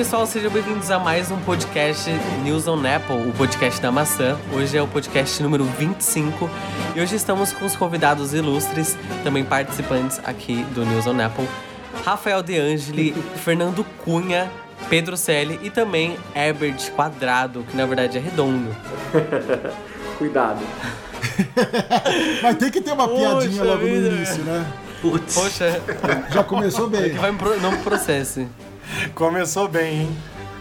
pessoal, sejam bem-vindos a mais um podcast News on Apple, o podcast da maçã. Hoje é o podcast número 25 e hoje estamos com os convidados ilustres, também participantes aqui do News on Apple, Rafael De Angeli, Fernando Cunha, Pedro Selle e também Herbert Quadrado, que na verdade é redondo. Cuidado. Mas tem que ter uma Poxa piadinha logo vida. no início, né? Putz. Poxa, Já começou que bem. vai me pro- não me processe. Começou bem, hein?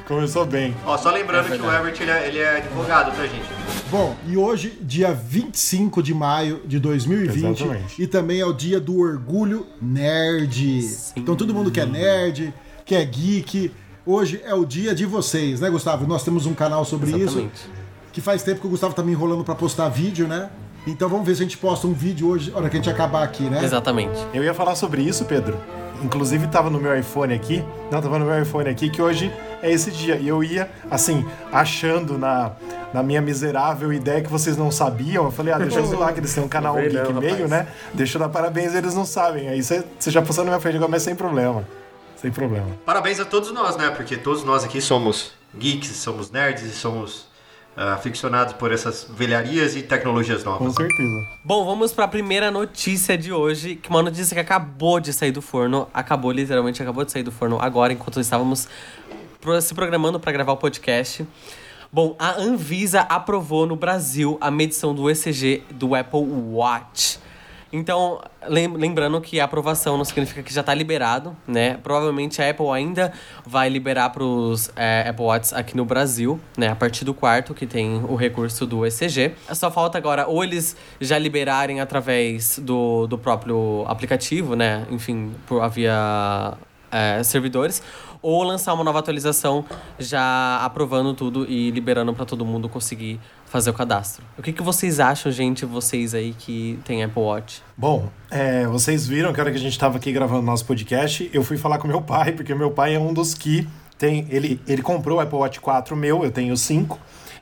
Começou bem. Ó, só lembrando É que o. Herbert ele é, ele é advogado, tá, gente? Bom, e hoje, dia 25 de maio de 2020, Exatamente. e também é o dia do orgulho nerd. Então todo mundo que é nerd, que é geek, hoje é o dia de vocês, né, Gustavo? Nós temos um canal sobre isso, Exatamente. que faz tempo que o Gustavo tá me enrolando pra postar vídeo, né? Então vamos ver se a gente posta um vídeo hoje, na hora que a gente acabar aqui, né? Exatamente. Eu ia falar sobre isso, Pedro. Inclusive tava no meu iPhone aqui. Não, tava no meu iPhone aqui que hoje é esse dia. E eu ia, assim, achando na, na minha miserável ideia que vocês não sabiam. Eu falei, ah, deixa eu zoar que eles têm um canal Geek não, meio, rapaz. né? Deixa eu dar parabéns, eles não sabem. Aí você você já passou na minha frente agora, mas sem problema. Sem problema. Parabéns a todos nós, né? Porque todos nós aqui somos geeks, somos nerds e somos aficionados por essas velharias e tecnologias Com novas. certeza. Bom, vamos para a primeira notícia de hoje, que é uma notícia que acabou de sair do forno, acabou literalmente acabou de sair do forno agora enquanto estávamos se programando para gravar o podcast. Bom, a Anvisa aprovou no Brasil a medição do ECG do Apple Watch. Então, lem- lembrando que a aprovação não significa que já está liberado, né? Provavelmente a Apple ainda vai liberar para os Apple Watch aqui no Brasil, né? A partir do quarto, que tem o recurso do ECG. Só falta agora ou eles já liberarem através do, do próprio aplicativo, né? Enfim, por via é, servidores, ou lançar uma nova atualização já aprovando tudo e liberando para todo mundo conseguir fazer o cadastro. O que, que vocês acham, gente, vocês aí que tem Apple Watch? Bom, é, vocês viram que a hora que a gente estava aqui gravando nosso podcast, eu fui falar com meu pai, porque meu pai é um dos que tem. Ele, ele comprou o Apple Watch 4 meu, eu tenho 5.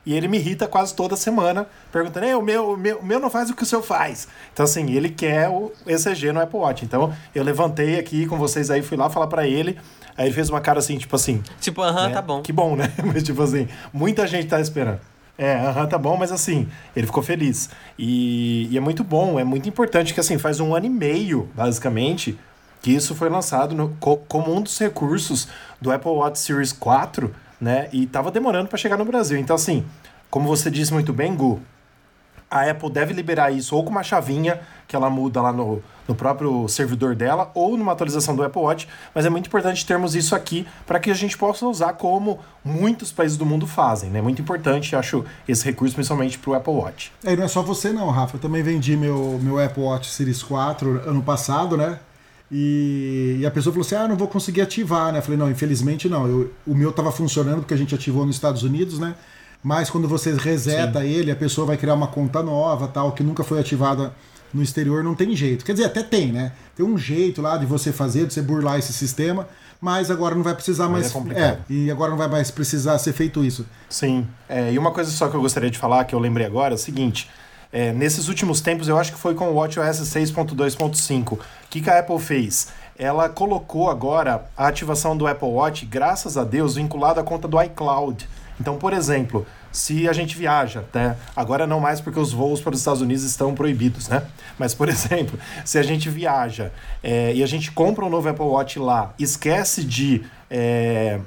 E ele me irrita quase toda semana, perguntando: "Ei, o meu, o meu, o meu não faz o que o seu faz. Então, assim, ele quer o ECG no Apple Watch. Então, eu levantei aqui com vocês aí, fui lá falar para ele. Aí ele fez uma cara assim, tipo assim. Tipo, aham, né? tá bom. Que bom, né? Mas, tipo assim, muita gente tá esperando. É, aham, tá bom, mas assim, ele ficou feliz. E, e é muito bom, é muito importante que, assim, faz um ano e meio, basicamente, que isso foi lançado no- co- como um dos recursos do Apple Watch Series 4, né? E tava demorando para chegar no Brasil. Então, assim, como você disse muito bem, Gu, a Apple deve liberar isso ou com uma chavinha que ela muda lá no, no próprio servidor dela ou numa atualização do Apple Watch, mas é muito importante termos isso aqui para que a gente possa usar como muitos países do mundo fazem, né? Muito importante, acho, esse recurso principalmente para o Apple Watch. É, e não é só você não, Rafa. Eu também vendi meu, meu Apple Watch Series 4 ano passado, né? E, e a pessoa falou assim: ah, não vou conseguir ativar, né? Eu falei, não, infelizmente não. Eu- o meu tava funcionando porque a gente ativou nos Estados Unidos, né? Mas quando você reseta ele, a pessoa vai criar uma conta nova, tal, que nunca foi ativada no exterior, não tem jeito. Quer dizer, até tem, né? Tem um jeito lá de você fazer, de você burlar esse sistema, mas agora não vai precisar Mas mais. é complicado. e agora não vai mais precisar ser feito isso. Sim. É, e uma coisa só que eu gostaria de falar, que eu lembrei agora, é o seguinte. é, nesses últimos tempos, eu acho que foi com o WatchOS 6.2.5. O que, que a Apple fez? Ela colocou agora a ativação do Apple Watch, graças a Deus, vinculado à conta do iCloud. Então, por exemplo, se a gente viaja, né? Agora não mais porque os voos para os Estados Unidos estão proibidos, né? Mas, por exemplo, se a gente viaja é, e a gente compra um novo Apple Watch lá, esquece de. é,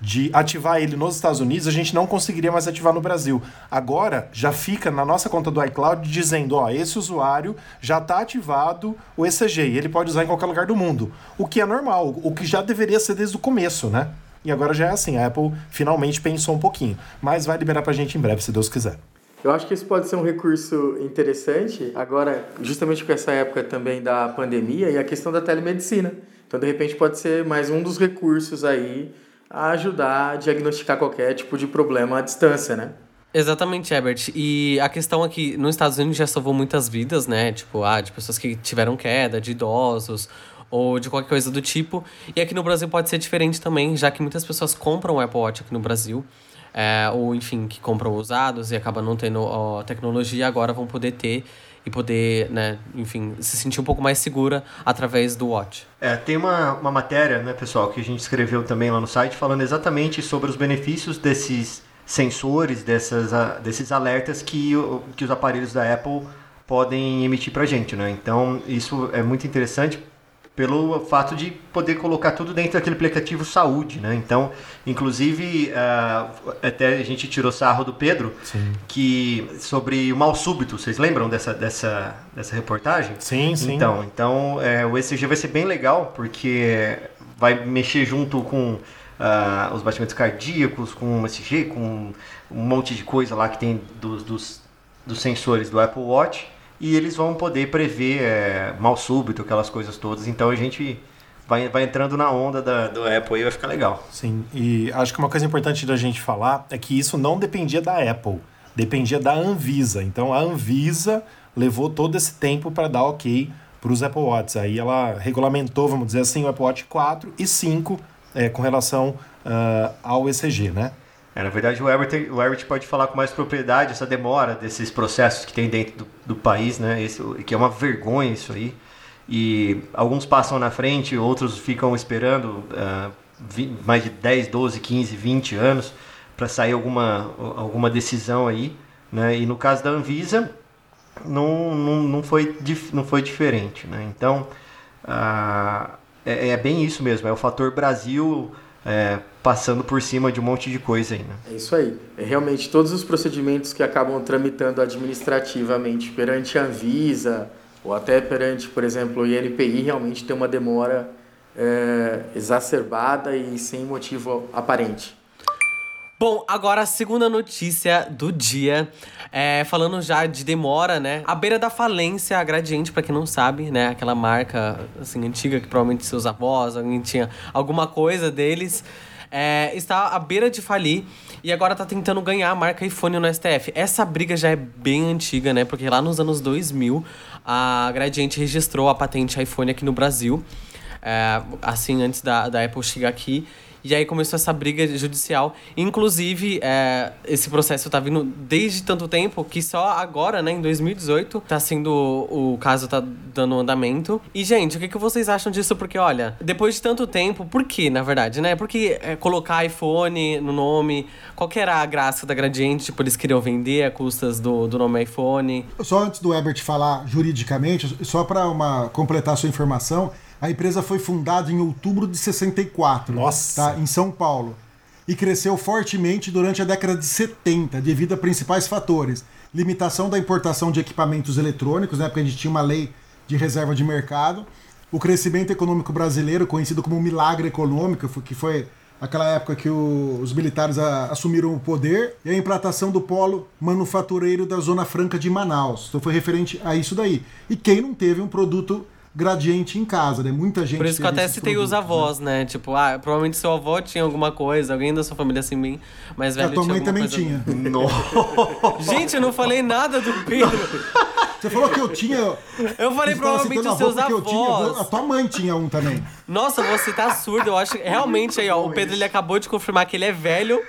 de ativar ele nos Estados Unidos, a gente não conseguiria mais ativar no Brasil. Agora, já fica na nossa conta do iCloud dizendo, ó, esse usuário já está ativado o ECG e ele pode usar em qualquer lugar do mundo. O que é normal, o que já deveria ser desde o começo, né? E agora já é assim, a Apple finalmente pensou um pouquinho. Mas vai liberar pra gente em breve, se Deus quiser. Eu acho que isso pode ser um recurso interessante, agora, justamente com essa época também da pandemia e a questão da telemedicina. Então, de repente, pode ser mais um dos recursos aí a ajudar a diagnosticar qualquer tipo de problema à distância, né? Exatamente, Herbert. E a questão é que nos Estados Unidos já salvou muitas vidas, né? Tipo, ah, de pessoas que tiveram queda, de idosos ou de qualquer coisa do tipo. E aqui no Brasil pode ser diferente também, já que muitas pessoas compram o Apple Watch aqui no Brasil. é, ou, enfim, que compram usados e acabam não tendo ó, tecnologia, agora vão poder ter. e poder, né, enfim, se sentir um pouco mais segura através do Watch. É, tem uma, uma matéria, né, pessoal, que a gente escreveu também lá no site falando exatamente sobre os benefícios desses sensores, dessas, desses alertas que, que os aparelhos da Apple podem emitir para a gente, né? Então isso é muito interessante pelo fato de poder colocar tudo dentro daquele aplicativo saúde, né? Então, inclusive, uh, até a gente tirou sarro do Pedro, sim. que sobre o mal súbito, vocês lembram dessa, dessa, dessa reportagem? Sim, sim. Então, então é, o ECG vai ser bem legal, porque vai mexer junto com uh, os batimentos cardíacos, com o ECG, com um monte de coisa lá que tem dos, dos, dos sensores do Apple Watch, e eles vão poder prever é, mal súbito, aquelas coisas todas. Então a gente vai, vai entrando na onda da, do Apple e vai ficar legal. Sim, e acho que uma coisa importante da gente falar é que isso não dependia da Apple, dependia da Anvisa. Então a Anvisa levou todo esse tempo para dar ok para os Apple Watch. Aí ela regulamentou, vamos dizer assim, o Apple Watch 4 e 5 é, com relação uh, ao ECG, né? É, na verdade, o Herbert, o Herbert pode falar com mais propriedade essa demora desses processos que tem dentro do, do país, né? Esse, que é uma vergonha isso aí. E alguns passam na frente, outros ficam esperando uh, 20, mais de 10, 12, 15, 20 anos para sair alguma, alguma decisão aí. Né? E no caso da Anvisa, não, não, não, foi, não foi diferente. Né? Então, uh, é, é bem isso mesmo, é o fator Brasil é, passando por cima de um monte de coisa aí. Né? É isso aí. É realmente todos os procedimentos que acabam tramitando administrativamente perante a Anvisa ou até perante, por exemplo, o INPI, realmente tem uma demora é, exacerbada e sem motivo aparente. Bom, agora a segunda notícia do dia, é, falando já de demora, né? A beira da falência, a Gradiente, para quem não sabe, né? Aquela marca, assim, antiga que provavelmente seus avós, alguém tinha alguma coisa deles, é, está à beira de falir e agora tá tentando ganhar a marca iPhone no STF. Essa briga já é bem antiga, né? Porque lá nos anos 2000, a Gradiente registrou a patente iPhone aqui no Brasil, é, assim, antes da, da Apple chegar aqui. E aí começou essa briga judicial. Inclusive, é, esse processo tá vindo desde tanto tempo que só agora, né, em 2018, tá sendo. O caso tá dando andamento. E, gente, o que, que vocês acham disso? Porque, olha, depois de tanto tempo, por que, na verdade, né? Porque é, colocar iPhone no nome, qual que era a graça da Gradiente? Tipo, eles queriam vender a custas do, do nome iPhone. Só antes do Ebert falar juridicamente, só para completar a sua informação. A empresa foi fundada em outubro de 64, Nossa. Tá, em São Paulo, e cresceu fortemente durante a década de 70, devido a principais fatores: limitação da importação de equipamentos eletrônicos, né, porque a gente tinha uma lei de reserva de mercado, o crescimento econômico brasileiro, conhecido como milagre econômico, que foi aquela época que o, os militares a, assumiram o poder, e a implantação do polo manufatureiro da Zona Franca de Manaus. Então foi referente a isso daí. E quem não teve um produto gradiente em casa, né? Muita gente. Por isso que eu até citei os avós, né? né? Tipo, ah, provavelmente seu avô tinha alguma coisa, alguém da sua família assim bem mais velho. A tua mãe também coisa... tinha. gente, eu não falei nada do Pedro. Você falou que eu tinha. Eu falei provavelmente os seus avós. Tinha, a tua mãe tinha um também. Nossa, você tá surdo. Eu acho que realmente aí, ó, o Pedro ele acabou de confirmar que ele é velho,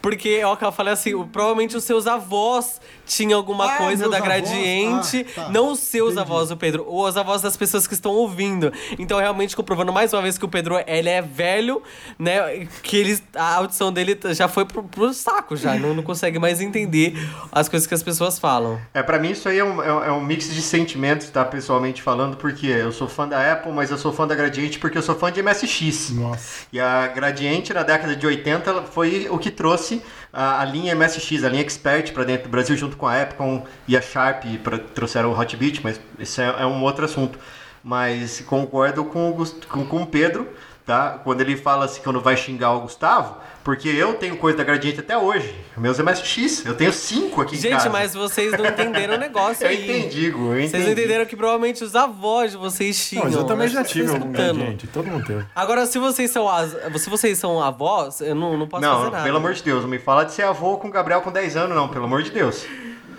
porque ó, eu falei assim, provavelmente os seus avós tinham alguma ah, coisa da gradiente, ah, tá. não os seus Entendi. avós, o Pedro, ou os avós das pessoas que estão ouvindo. Então, realmente comprovando mais uma vez que o Pedro ele é velho, né? Que ele, a audição dele já foi pro, pro saco já, não, não consegue mais entender as coisas que as pessoas falam. É, para mim isso aí é um, é um mix de sentimentos, tá? Pessoalmente falando, porque eu sou fã da Apple, mas eu sou fã da Gradiente porque eu sou fã de MSX. Nossa. E a Gradiente, na década de 80, foi o que trouxe a, a linha MSX, a linha Expert para dentro do Brasil, junto com a Epcon e a Sharp, pra, trouxeram o Hotbit, mas isso é, é, um outro assunto. Mas concordo com o, com, com o Pedro, tá? Quando ele fala assim, quando vai xingar o Gustavo, porque eu tenho coisa da Gradiente até hoje. Meus MSX, eu tenho cinco aqui Gente, em casa. Gente, mas vocês não entenderam o negócio eu aí. Entendi, eu entendi. Vocês não entenderam que provavelmente os avós de vocês tinham. Mas eu também já tive algum Gradiente, todo mundo teve. Agora, se vocês são, as, se vocês são avós, eu não, não posso não, fazer nada. Não, pelo amor de Deus, não me fala de ser avô com o Gabriel com 10 anos, não, pelo amor de Deus.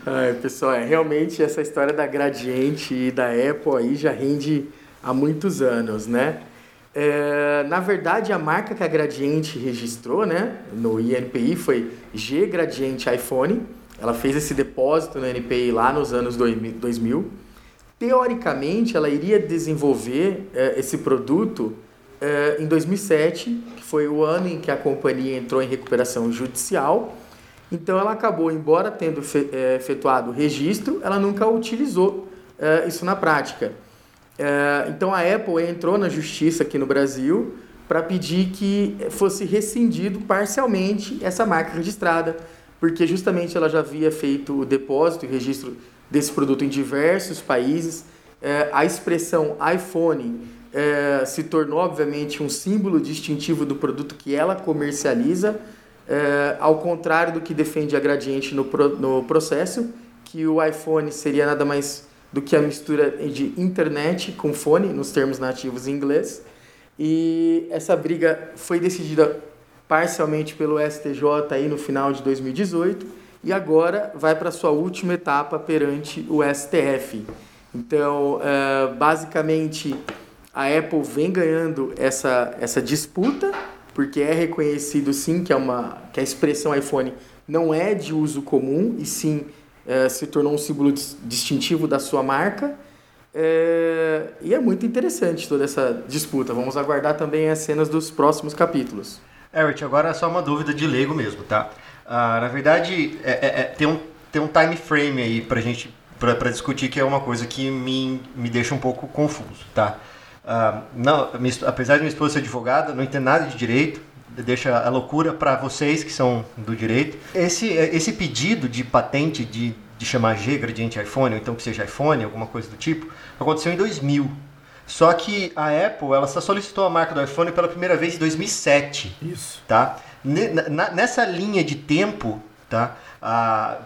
Ai, pessoal, é, realmente essa história da Gradiente e da Apple aí já rende há muitos anos, né? É, na verdade, a marca que a Gradiente registrou né, no INPI foi G Gradiente iPhone. Ela fez esse depósito no NPI lá nos anos 2000. Teoricamente, ela iria desenvolver eh, esse produto eh, em 2007, que foi o ano em que a companhia entrou em recuperação judicial. Então, ela acabou, embora tendo eh, efetuado o registro, ela nunca utilizou eh, isso na prática. Eh, então, a Apple entrou na justiça aqui no Brasil para pedir que fosse rescindido parcialmente essa marca registrada, porque justamente ela já havia feito o depósito e registro desse produto em diversos países. É, a expressão iPhone é, se tornou, obviamente, um símbolo distintivo do produto que ela comercializa, é, ao contrário do que defende a Gradiente no, pro, no processo, que o iPhone seria nada mais do que a mistura de internet com fone, nos termos nativos em inglês. E essa briga foi decidida parcialmente pelo STJ aí no final de 2018 e agora vai para sua última etapa perante o STF. Então, uh, basicamente, a Apple vem ganhando essa, essa disputa, porque é reconhecido sim que, é uma, que a expressão iPhone não é de uso comum, e sim uh, se tornou um símbolo distintivo da sua marca. É, e é muito interessante toda essa disputa. Vamos aguardar também as cenas dos próximos capítulos. Eric, agora é só uma dúvida de leigo mesmo, tá? Ah, na verdade, é, é, é, tem, um, tem um time frame aí pra gente para discutir que é uma coisa que me, me deixa um pouco confuso, tá? Ah, não, minha, apesar de minha esposa ser advogada, não entender nada de direito, deixa a loucura para vocês que são do direito. Esse, esse pedido de patente de de chamar G gradiente iPhone, ou então que seja iPhone, alguma coisa do tipo, aconteceu em 2000. Só que a Apple, ela só solicitou a marca do iPhone pela primeira vez em 2007. Isso. Tá? Nessa linha de tempo, tá? Ah,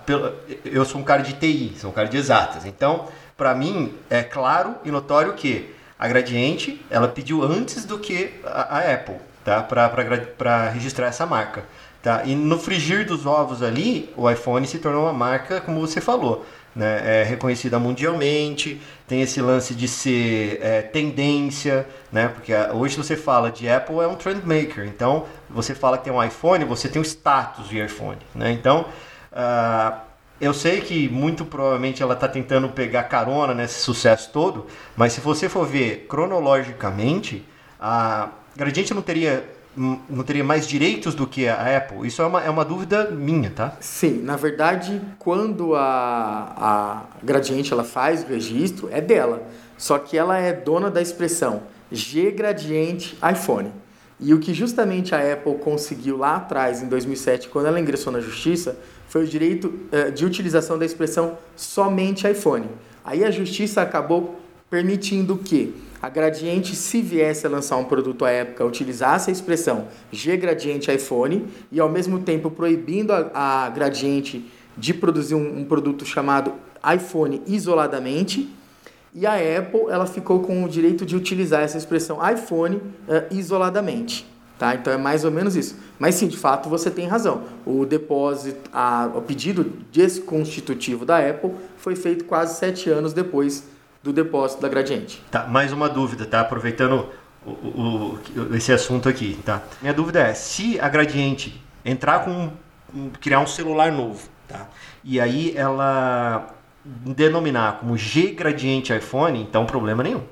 eu sou um cara de TI, sou um cara de exatas. Então, para mim, é claro e notório que a Gradiente, ela pediu antes do que a, a Apple, tá? Para registrar essa marca. Tá? E no frigir dos ovos ali, o iPhone se tornou uma marca, como você falou, né? é reconhecida mundialmente, tem esse lance de ser é, tendência, né? porque hoje você fala de Apple é um trend maker, então você fala que tem um iPhone, você tem o status de iPhone. Né? Então, uh, eu sei que muito provavelmente ela está tentando pegar carona nesse sucesso todo, mas se você for ver cronologicamente, a Gradiente não teria não teria mais direitos do que a Apple? Isso é uma, é uma dúvida minha, tá? Sim, na verdade, quando a, a Gradiente ela faz o registro, é dela. Só que ela é dona da expressão G Gradiente iPhone. E o que justamente a Apple conseguiu lá atrás, em 2007, quando ela ingressou na justiça, foi o direito uh, de utilização da expressão somente iPhone. Aí a justiça acabou permitindo que a Gradiente, se viesse a lançar um produto à época, utilizasse a expressão G Gradiente iPhone e ao mesmo tempo proibindo a, a Gradiente de produzir um, um, produto chamado iPhone isoladamente. E a Apple ela ficou com o direito de utilizar essa expressão iPhone uh, isoladamente. Tá? Então é mais ou menos isso. Mas sim, de fato você tem razão. O depósito, a, o pedido desconstitutivo da Apple foi feito quase sete anos depois do depósito da Gradiente. Tá, mais uma dúvida, tá? Aproveitando o, o, esse assunto aqui, tá? Minha dúvida é, se a Gradiente entrar com criar um celular novo, tá? E aí ela denominar como G Gradiente iPhone, então problema nenhum.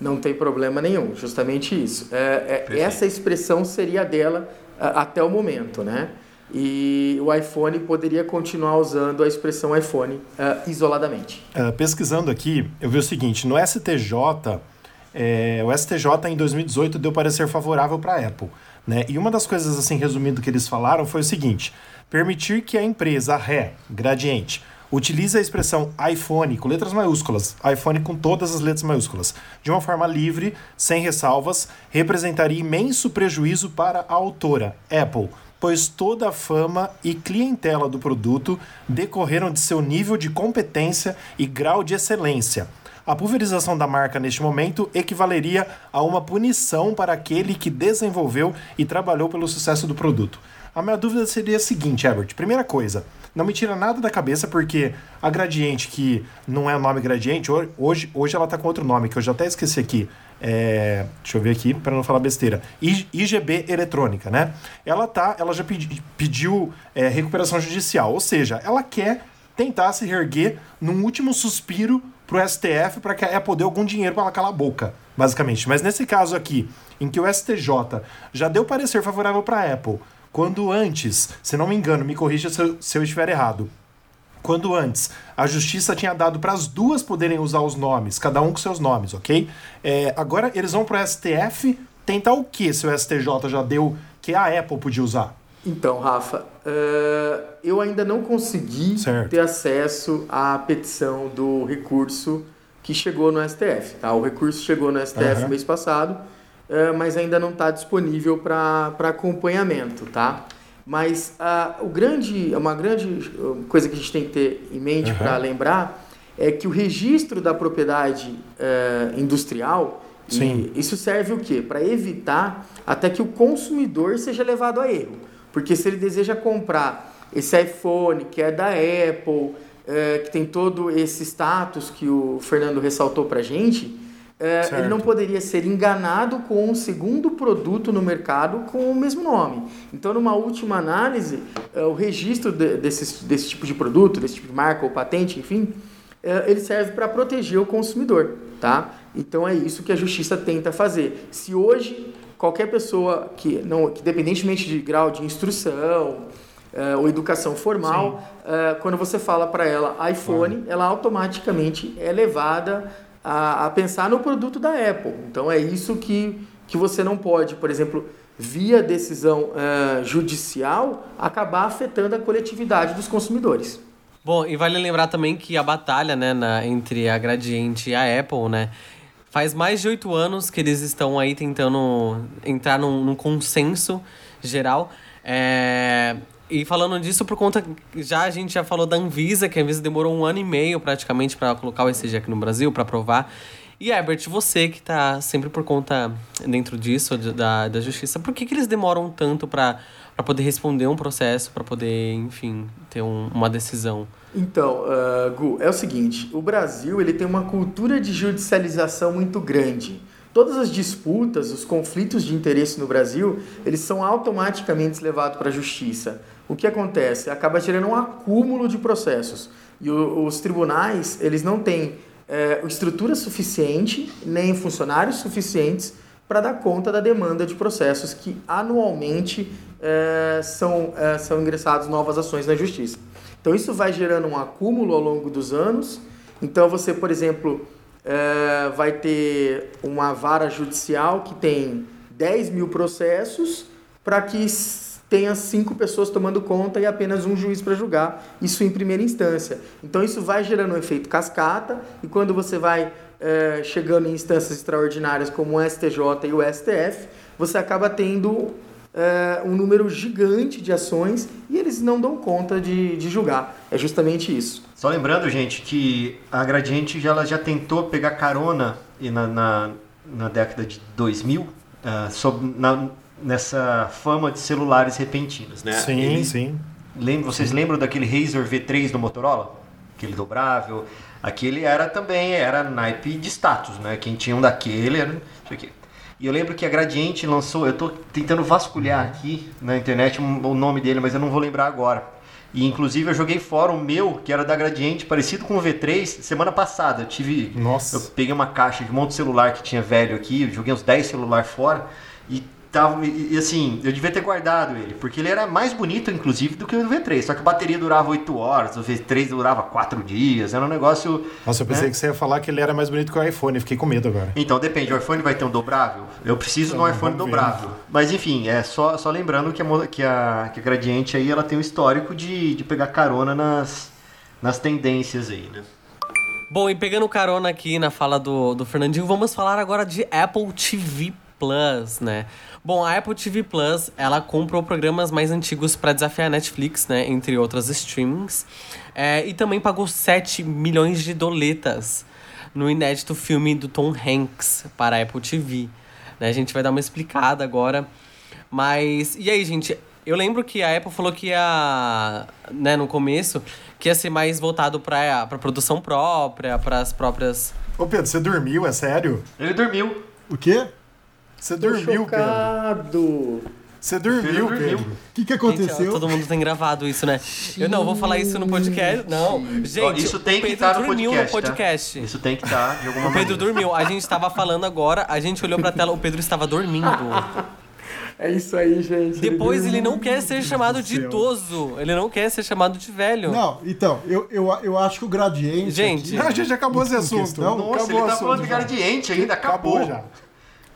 Não tem problema nenhum, justamente isso. É, é, essa expressão seria dela até o momento, né? E o iPhone poderia continuar usando a expressão iPhone uh, isoladamente. Uh, pesquisando aqui, eu vi o seguinte: no STJ, é, o STJ em 2018 deu parecer favorável para a Apple. Né? E uma das coisas, assim, resumindo, que eles falaram foi o seguinte: permitir que a empresa, Ré, Gradiente, utilize a expressão iPhone com letras maiúsculas, iPhone com todas as letras maiúsculas, de uma forma livre, sem ressalvas, representaria imenso prejuízo para a autora, Apple pois toda a fama e clientela do produto decorreram de seu nível de competência e grau de excelência. A pulverização da marca neste momento equivaleria a uma punição para aquele que desenvolveu e trabalhou pelo sucesso do produto. A minha dúvida seria a seguinte, Herbert. Primeira coisa, não me tira nada da cabeça porque a Gradiente, que não é o nome Gradiente, hoje, hoje ela está com outro nome, que eu já até esqueci aqui. É, deixa eu ver aqui para não falar besteira. IGB eletrônica, né? Ela tá, ela já pedi- pediu é, recuperação judicial, ou seja, ela quer tentar se reerguer num último suspiro pro STF para que a Apple dê algum dinheiro para ela calar a boca, basicamente. Mas nesse caso aqui, em que o STJ já deu parecer favorável para a Apple, quando antes, se não me engano, me corrija se eu, se eu estiver errado, quando antes a justiça tinha dado para as duas poderem usar os nomes, cada um com seus nomes, ok? É, agora eles vão para o STF tentar o que se o STJ já deu que a Apple podia usar? Então, Rafa, eh, eu ainda não consegui Certo. ter acesso à petição do recurso que chegou no STF. Tá? O recurso chegou no STF Aham. mês passado, eh, mas ainda não está disponível para acompanhamento. Tá? Mas ah, o grande, uma grande eh, coisa que a gente tem que ter em mente Aham. para lembrar é que o registro da propriedade eh, industrial isso serve o quê? Para evitar até que o consumidor seja levado a erro. Porque se ele deseja comprar esse iPhone que é da Apple, é, que tem todo esse status que o Fernando ressaltou para gente, é, ele não poderia ser enganado com um segundo produto no mercado com o mesmo nome. Então, numa última análise, é, o registro de- desse, desse tipo de produto, desse tipo de marca ou patente, enfim, é, ele serve para proteger o consumidor, tá? Então é isso que a justiça tenta fazer. Se hoje qualquer pessoa que não, que independentemente de grau de instrução é, ou educação formal, é, quando você fala para ela iPhone, ela automaticamente é levada a, a pensar no produto da Apple. Então é isso que que você não pode, por exemplo, via decisão é, judicial, acabar afetando a coletividade dos consumidores. Bom, e vale lembrar também que a batalha, né, na- entre a Gradiente e a Apple, né, faz mais de oito anos que eles estão aí tentando entrar num, num consenso geral. É, E falando disso, por conta. Já a gente já falou da Anvisa, que a Anvisa demorou um ano e meio praticamente para colocar o ECG aqui no Brasil, para aprovar. E Herbert, você que tá sempre por conta dentro disso, da, da justiça, por que, que eles demoram tanto para poder responder um processo, para poder, enfim, ter um- uma decisão? Então, ah, Gu, é o seguinte, o Brasil ele tem uma cultura de judicialização muito grande. Todas as disputas, os conflitos de interesse no Brasil, eles são automaticamente levados para a justiça. O que acontece? Acaba gerando um acúmulo de processos. E os tribunais, eles não têm eh, estrutura suficiente, nem funcionários suficientes para dar conta da demanda de processos que anualmente eh, são, eh, são ingressados novas ações na justiça. Então isso vai gerando um acúmulo ao longo dos anos. Então você, por exemplo, eh, vai ter uma vara judicial que tem 10 mil processos para que tenha cinco pessoas tomando conta e apenas um juiz para julgar, isso em primeira instância. Então isso vai gerando um efeito cascata e quando você vai eh, chegando em instâncias extraordinárias como o STJ e o STF, você acaba tendo eh, um número gigante de ações e eles não dão conta de, de julgar. É justamente isso. Só lembrando, gente, que a Gradiente já, ela já tentou pegar carona e na, na, na década de 2000 ah, sob- na- nessa fama de celulares repentinos, né? Sim, Ele- sim. Lembra, vocês lembram daquele Razer V3 do Motorola? Aquele dobrável. Aquele era também, era naipe de status, né? Quem tinha um daquele era isso aqui. E eu lembro que a Gradiente lançou, eu tô tentando vasculhar aqui na internet o nome dele, mas eu não vou lembrar agora. E inclusive eu joguei fora o meu, que era da Gradiente, parecido com o V3, semana passada. Eu tive. Nossa. Eu peguei uma caixa de um monte de celular que tinha velho aqui, joguei uns 10 celular fora e tava. E, e, assim, eu devia ter guardado ele, porque ele era mais bonito, inclusive, do que o V3. Só que a bateria durava 8 horas, o V3 durava 4 dias, era um negócio. Nossa, eu pensei né? que você ia falar que ele era mais bonito que o iPhone, fiquei com medo agora. Então depende, o iPhone vai ter um dobrável? Eu preciso de um Então, iPhone vamos ver. dobrável. Mas enfim, é só, só lembrando que a, que, a, que a Gradiente aí ela tem um histórico de, de pegar carona nas, nas tendências aí, né? Bom, e pegando carona aqui na fala do, do Fernandinho, vamos falar agora de Apple TV Plus, né? Bom, a Apple TV Plus, ela comprou programas mais antigos para desafiar a Netflix, né? Entre outras streamings. É, e também pagou 7 milhões de doletas no inédito filme do Tom Hanks para a Apple TV. Né? A gente vai dar uma explicada agora. Mas, e aí, gente? Eu lembro que a Apple falou que ia, né, no começo, que ia ser mais voltado para pra produção própria, para as próprias. Ô Pedro, você dormiu, é sério? Ele dormiu. O quê? Você Tô dormiu, Pedro. chocado. Você dormiu. Pedro. O que, que Gente, aconteceu? todo mundo tem gravado isso, né? Eu não vou falar isso no podcast. Não, gente, Ó, isso tem o que Pedro estar no dormiu podcast, no tá? podcast. Isso tem que estar de alguma O Pedro maneira. dormiu. A gente tava falando agora, a gente olhou pra tela, o Pedro estava dormindo. É isso aí, gente. Depois ele não quer ser chamado do de idoso. Ele não quer ser chamado de velho. Não, então, eu, eu, eu acho que o gradiente. Gente, Não, a gente acabou esse assunto. questão? Nossa, acabou ele o tá assunto falando de gradiente ainda, acabou. Acabou já.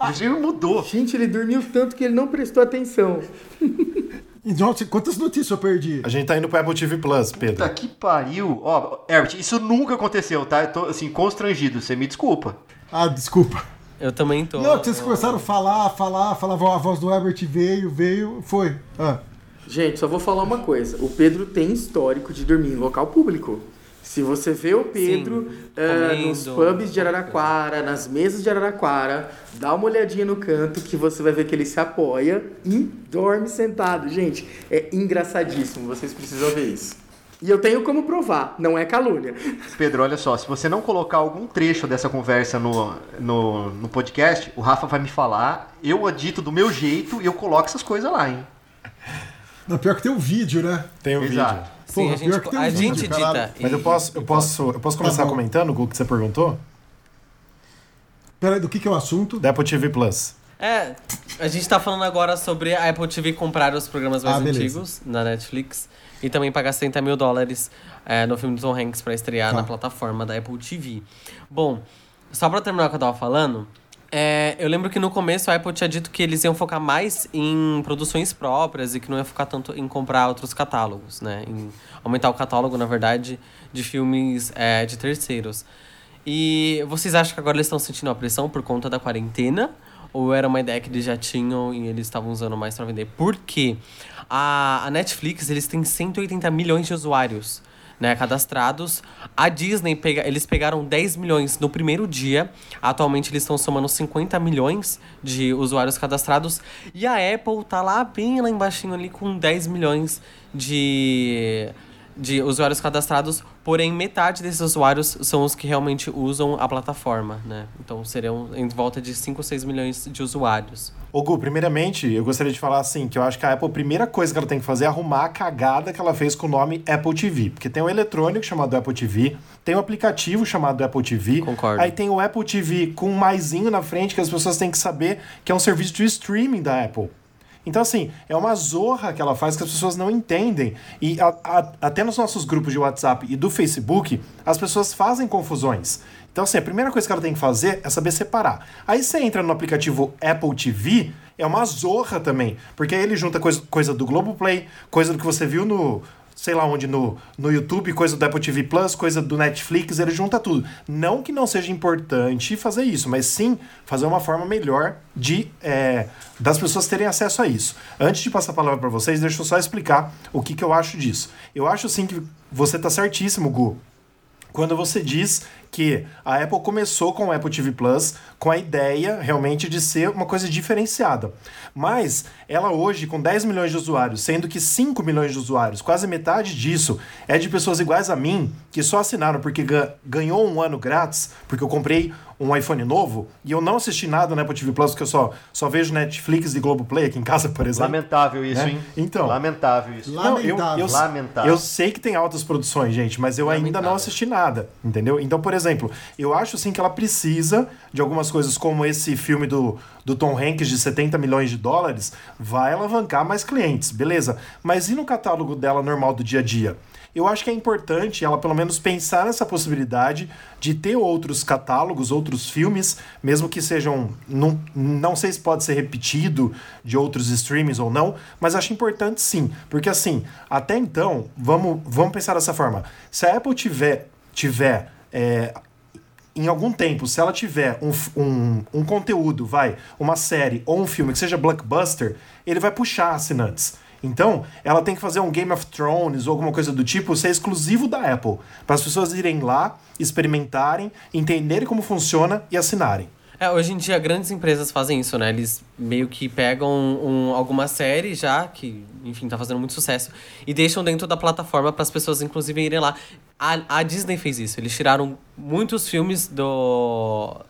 O regime mudou. Gente, ele dormiu tanto que ele não prestou atenção. Nossa, quantas notícias eu perdi? A gente tá indo pro Apple TV Plus, Pedro. Puta que pariu. Ó, Herbert, isso nunca aconteceu, tá? Eu tô, assim, constrangido. Você me desculpa. Ah, desculpa. eu também tô. Não, vocês começaram a falar, falar, falavam a voz do Herbert veio, veio, foi. Ah. Gente, só vou falar uma coisa. O Pedro tem histórico de dormir em local público. Se você vê o Pedro Sim, comendo, nos pubs de Araraquara, nas mesas de Araraquara, dá uma olhadinha no canto que você vai ver que ele se apoia e dorme sentado. Gente, é engraçadíssimo. Vocês precisam ver isso. E eu tenho como provar, não é calúnia. Pedro, olha só, se você não colocar algum trecho dessa conversa no, no, no podcast, o Rafa vai me falar, eu adito do meu jeito e eu coloco essas coisas lá, hein? Não, pior que tem um vídeo, né? Tem o vídeo. Exato. Sim, Porra, a gente, pior que tem um a vídeo, gente edita. Mas eu posso, eu posso, eu posso começar Tá comentando o que você perguntou? Peraí, do que, que é o assunto? Da Apple TV Plus. É, a gente tá falando agora sobre a Apple TV comprar os programas mais Ah, antigos na Netflix e também pagar 60 mil dólares é, no filme do Tom Hanks pra estrear Tá. na plataforma da Apple TV. Bom, só pra terminar o que eu tava falando, é, eu lembro que no começo a Apple tinha dito que eles iam focar mais em produções próprias e que não ia focar tanto em comprar outros catálogos, né? Em aumentar o catálogo, na verdade, de filmes é, de terceiros. E vocês acham que agora eles estão sentindo a pressão por conta da quarentena? Ou era uma ideia que eles já tinham e eles estavam usando mais pra vender? Por quê? A, a Netflix, eles têm 180 milhões de usuários né, cadastrados. A Disney, pega, eles pegaram 10 milhões no primeiro dia. Atualmente eles estão somando 50 milhões de usuários cadastrados. E a Apple tá lá bem lá embaixo ali com 10 milhões de de usuários cadastrados, porém metade desses usuários são os que realmente usam a plataforma, né? Então seriam em volta de 5 ou 6 milhões de usuários. Ô Gu, primeiramente, eu gostaria de falar assim, que eu acho que a Apple, a primeira coisa que ela tem que fazer é arrumar a cagada que ela fez com o nome Apple TV. Porque tem o eletrônico chamado Apple TV, tem o aplicativo chamado Apple TV. Concordo. Aí tem o Apple TV com um maisinho na frente que as pessoas têm que saber que é um serviço de streaming da Apple. Então, assim, é uma zorra que ela faz que as pessoas não entendem. E a- a- até nos nossos grupos de WhatsApp e do Facebook, as pessoas fazem confusões. Então, assim, a primeira coisa que ela tem que fazer é saber separar. Aí você entra no aplicativo Apple TV, é uma zorra também. Porque aí ele junta coisa, coisa do Globoplay, coisa do que você viu no, sei lá onde, no, no YouTube, coisa do Apple TV Plus, coisa do Netflix, ele junta tudo. Não que não seja importante fazer isso, mas sim fazer uma forma melhor de é, das pessoas terem acesso a isso. Antes de passar a palavra para vocês, deixa eu só explicar o que, que eu acho disso. Eu acho sim que você tá certíssimo, Gu, quando você diz que a Apple começou com o Apple TV Plus com a ideia realmente de ser uma coisa diferenciada. Mas ela hoje, com 10 milhões de usuários, sendo que 5 milhões de usuários, quase metade disso, é de pessoas iguais a mim, que só assinaram porque ga- ganhou um ano grátis, porque eu comprei um iPhone novo, e eu não assisti nada no Apple TV Plus, porque eu só, só vejo Netflix e Globoplay aqui em casa, por exemplo. Lamentável isso, Né? hein? Então. Lamentável isso. Não, eu, Lamentável. eu, Lamentável. eu sei que tem altas produções, gente, mas eu ainda não Lamentável. assisti nada, entendeu? Então, por exemplo, eu acho sim que ela precisa de algumas coisas como esse filme do, do Tom Hanks de 70 milhões de dólares, vai alavancar mais clientes, beleza? Mas e no catálogo dela normal do dia a dia? Eu acho que é importante ela pelo menos pensar nessa possibilidade de ter outros catálogos, outros filmes, mesmo que sejam. Não, não sei se pode ser repetido de outros streamings ou não, mas acho importante sim. Porque assim, até então, vamos, vamos pensar dessa forma. Se a Apple tiver, tiver é, em algum tempo, se ela tiver um, um, um conteúdo, vai, uma série ou um filme que seja blockbuster, ele vai puxar assinantes. Então, ela tem que fazer um Game of Thrones ou alguma coisa do tipo ser exclusivo da Apple, para as pessoas irem lá, experimentarem, entenderem como funciona e assinarem. É, hoje em dia grandes empresas fazem isso, né? Eles meio que pegam um, alguma série já, que, enfim, tá fazendo muito sucesso, e deixam dentro da plataforma para as pessoas, inclusive, irem lá. A, a Disney fez isso. Eles tiraram muitos filmes do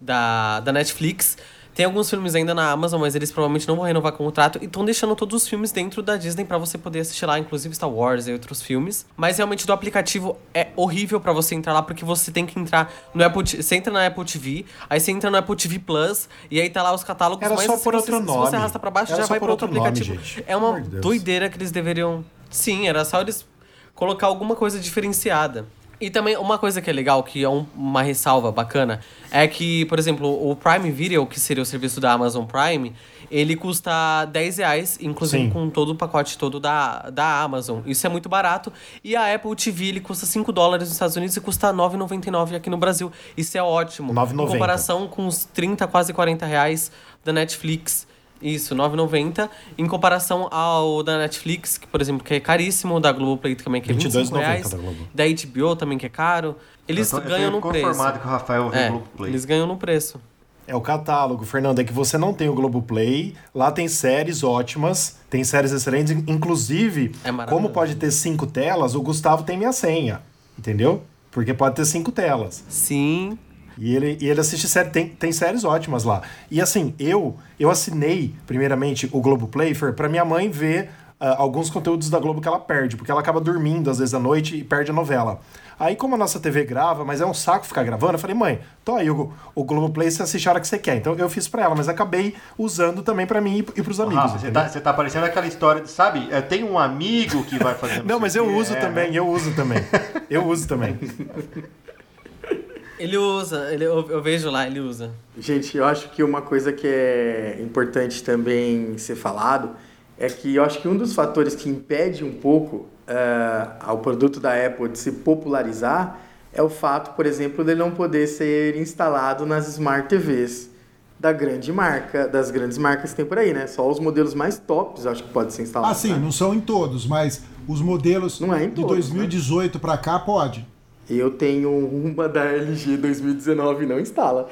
da, da Netflix. Tem alguns filmes ainda na Amazon, mas eles provavelmente não vão renovar o contrato e estão deixando todos os filmes dentro da Disney para você poder assistir lá, inclusive Star Wars e outros filmes. Mas realmente do aplicativo é horrível para você entrar lá porque você tem que entrar no Apple, T- você entra na Apple TV, aí você entra no Apple TV Plus e aí tá lá os catálogos, Era mas só se por você, outro se nome. você arrasta para baixo Era já vai para outro outro nome, aplicativo. gente. É uma doideira que eles deveriam. Sim, era só eles colocar alguma coisa diferenciada. E também uma coisa que é legal, que é um- uma ressalva bacana, é que, por exemplo, o Prime Video, que seria o serviço da Amazon Prime, ele custa 10 reais, inclusive Sim. com todo o pacote todo da, da Amazon. Isso é muito barato. E a Apple TV, ele custa 5 dólares nos Estados Unidos e custa 9,99 aqui no Brasil. Isso é ótimo. 9,90. Em comparação com os 30, quase 40 reais da Netflix. Isso, 9,90. Em comparação ao da Netflix, que, por exemplo, que é caríssimo, da Globoplay também, que é 25 22,90 reais. da Globo. Da HBO também, que é caro. Eles eu tô, ganham eu no tô preço. conformado que o Rafael É, o Globoplay. eles ganham no preço. É o catálogo, Fernando. É que você não tem o Globoplay. Lá tem séries ótimas, tem séries excelentes. Inclusive, É como pode ter cinco telas, o Gustavo tem minha senha. Entendeu? Porque pode ter cinco telas. Sim. E ele, e ele assiste série, tem, tem séries ótimas lá. E assim, eu eu assinei, primeiramente, o Globoplay Fer, pra minha mãe ver ah, alguns conteúdos da Globo que ela perde, porque ela acaba dormindo às vezes à noite e perde a novela. Aí, como a nossa TV grava, mas é um saco ficar gravando, eu falei, mãe, tô aí, o, o Globoplay você assiste a hora que você quer. Então eu fiz pra ela, mas acabei usando também pra mim e, e pros amigos. Rafa, você tá, você tá parecendo aquela história de, sabe? é, Tem um amigo que vai fazer. Não, mas eu uso é, também, né? eu uso também. Eu uso também. Ele usa, ele, eu, eu vejo lá, ele usa. Gente, eu acho que uma coisa que é importante também ser falado é que eu acho que um dos fatores que impede um pouco eh, ao produto da Apple de se popularizar é o fato, por exemplo, dele não poder ser instalado nas Smart TVs da grande marca, das grandes marcas que tem por aí, né? Só os modelos mais tops acho que pode ser instalado. Ah, sim, né? não são em todos, mas os modelos Não é em de todos, 2018 pra cá pode. Eu tenho uma da LG 2019 e não instala.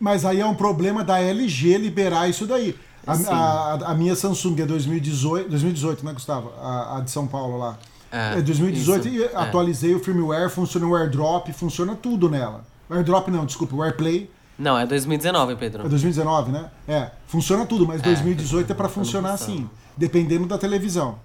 Mas aí é um problema da LG liberar isso daí. A, a- a minha Samsung é 2018, 2018, né, Gustavo? A, a de São Paulo lá. É, É, 2018 isso, e é. atualizei o firmware, funciona o AirDrop, funciona tudo nela. O AirDrop não, desculpa, o AirPlay Não, é 2019, é Pedro. 2019, né? É, funciona tudo, mas 2018 é pra funcionar assim, dependendo da televisão.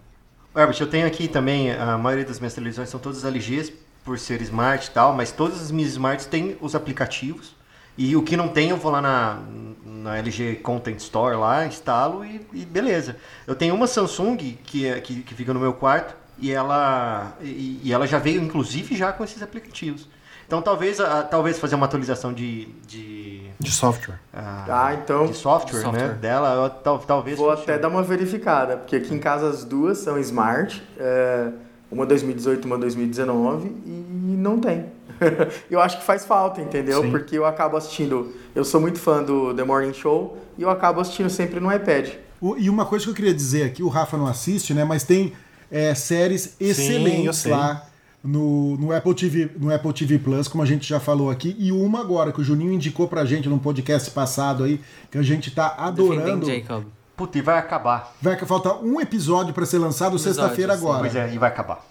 Herbert, eu tenho aqui também, a maioria das minhas televisões são todas LGs, por ser smart e tal, mas todas as minhas smarts têm os aplicativos. E o que não tem, eu vou lá na, na LG Content Store lá, instalo e, e beleza. Eu tenho uma Samsung que, é, que, que fica no meu quarto e ela, e, e ela já veio, inclusive, já com esses aplicativos. Então talvez, a- talvez fazer uma atualização de, de, De software. ah, Ah, então de software, Software. né, dela, eu, tal, talvez Vou até dar uma verificada, porque aqui em casa as duas são smart, é, uma 2018 uma 2019, e não tem. eu acho que faz falta, entendeu? Sim. Porque eu acabo assistindo. Eu sou muito fã do The Morning Show e eu acabo assistindo sempre no iPad. O- E uma coisa que eu queria dizer aqui, o Rafa não assiste, né? Mas tem é, séries eu excelentes sei. lá no, no, Apple TV, no Apple TV Plus, como a gente já falou aqui. E uma agora, que o Juninho indicou pra gente num podcast passado aí, que a gente tá adorando. Defendem Jacob. Puta, e vai acabar. Vai faltar um episódio pra ser lançado sexta-feira agora. Pois é, e vai acabar.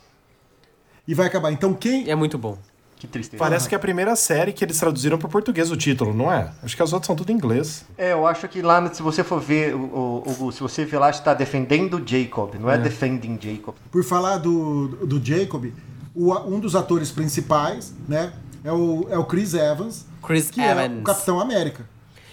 E vai acabar. Então quem. É muito bom. Que tristeza. Parece que é a primeira série que eles traduziram para português o título, não é? Acho que as outras são tudo em inglês. É, eu acho que lá, se você for ver, o, o- o- se você ver lá, está defendendo Jacob, não é, defending Jacob. Por falar do, do Jacob, o- um dos atores principais, né? É o, é o Chris Evans, Chris que é Evans. o Capitão América.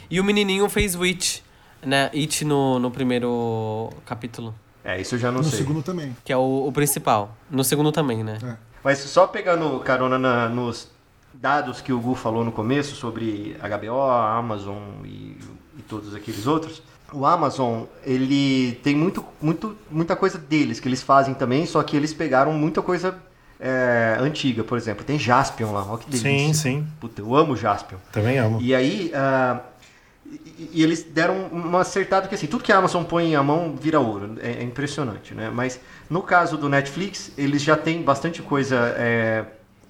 E o menininho fez Witch, né? It no, no primeiro capítulo. É, isso eu já não no sei. segundo também. Que é o, o principal. No segundo também, né? É. Mas só pegando carona na- nos dados que o Gu falou no começo sobre HBO, Amazon e, e todos aqueles outros, o Amazon, ele tem muito, muito, muita coisa deles que eles fazem também, só que eles pegaram muita coisa é, antiga, por exemplo. Tem Jaspion lá, olha que delícia. Sim, sim. Puta, eu amo Jaspion. Também amo. E aí, ah, e, e eles deram uma acertada que assim, tudo que a Amazon põe a mão vira ouro. É, é impressionante, né? Mas no caso do Netflix, eles já têm bastante coisa, é,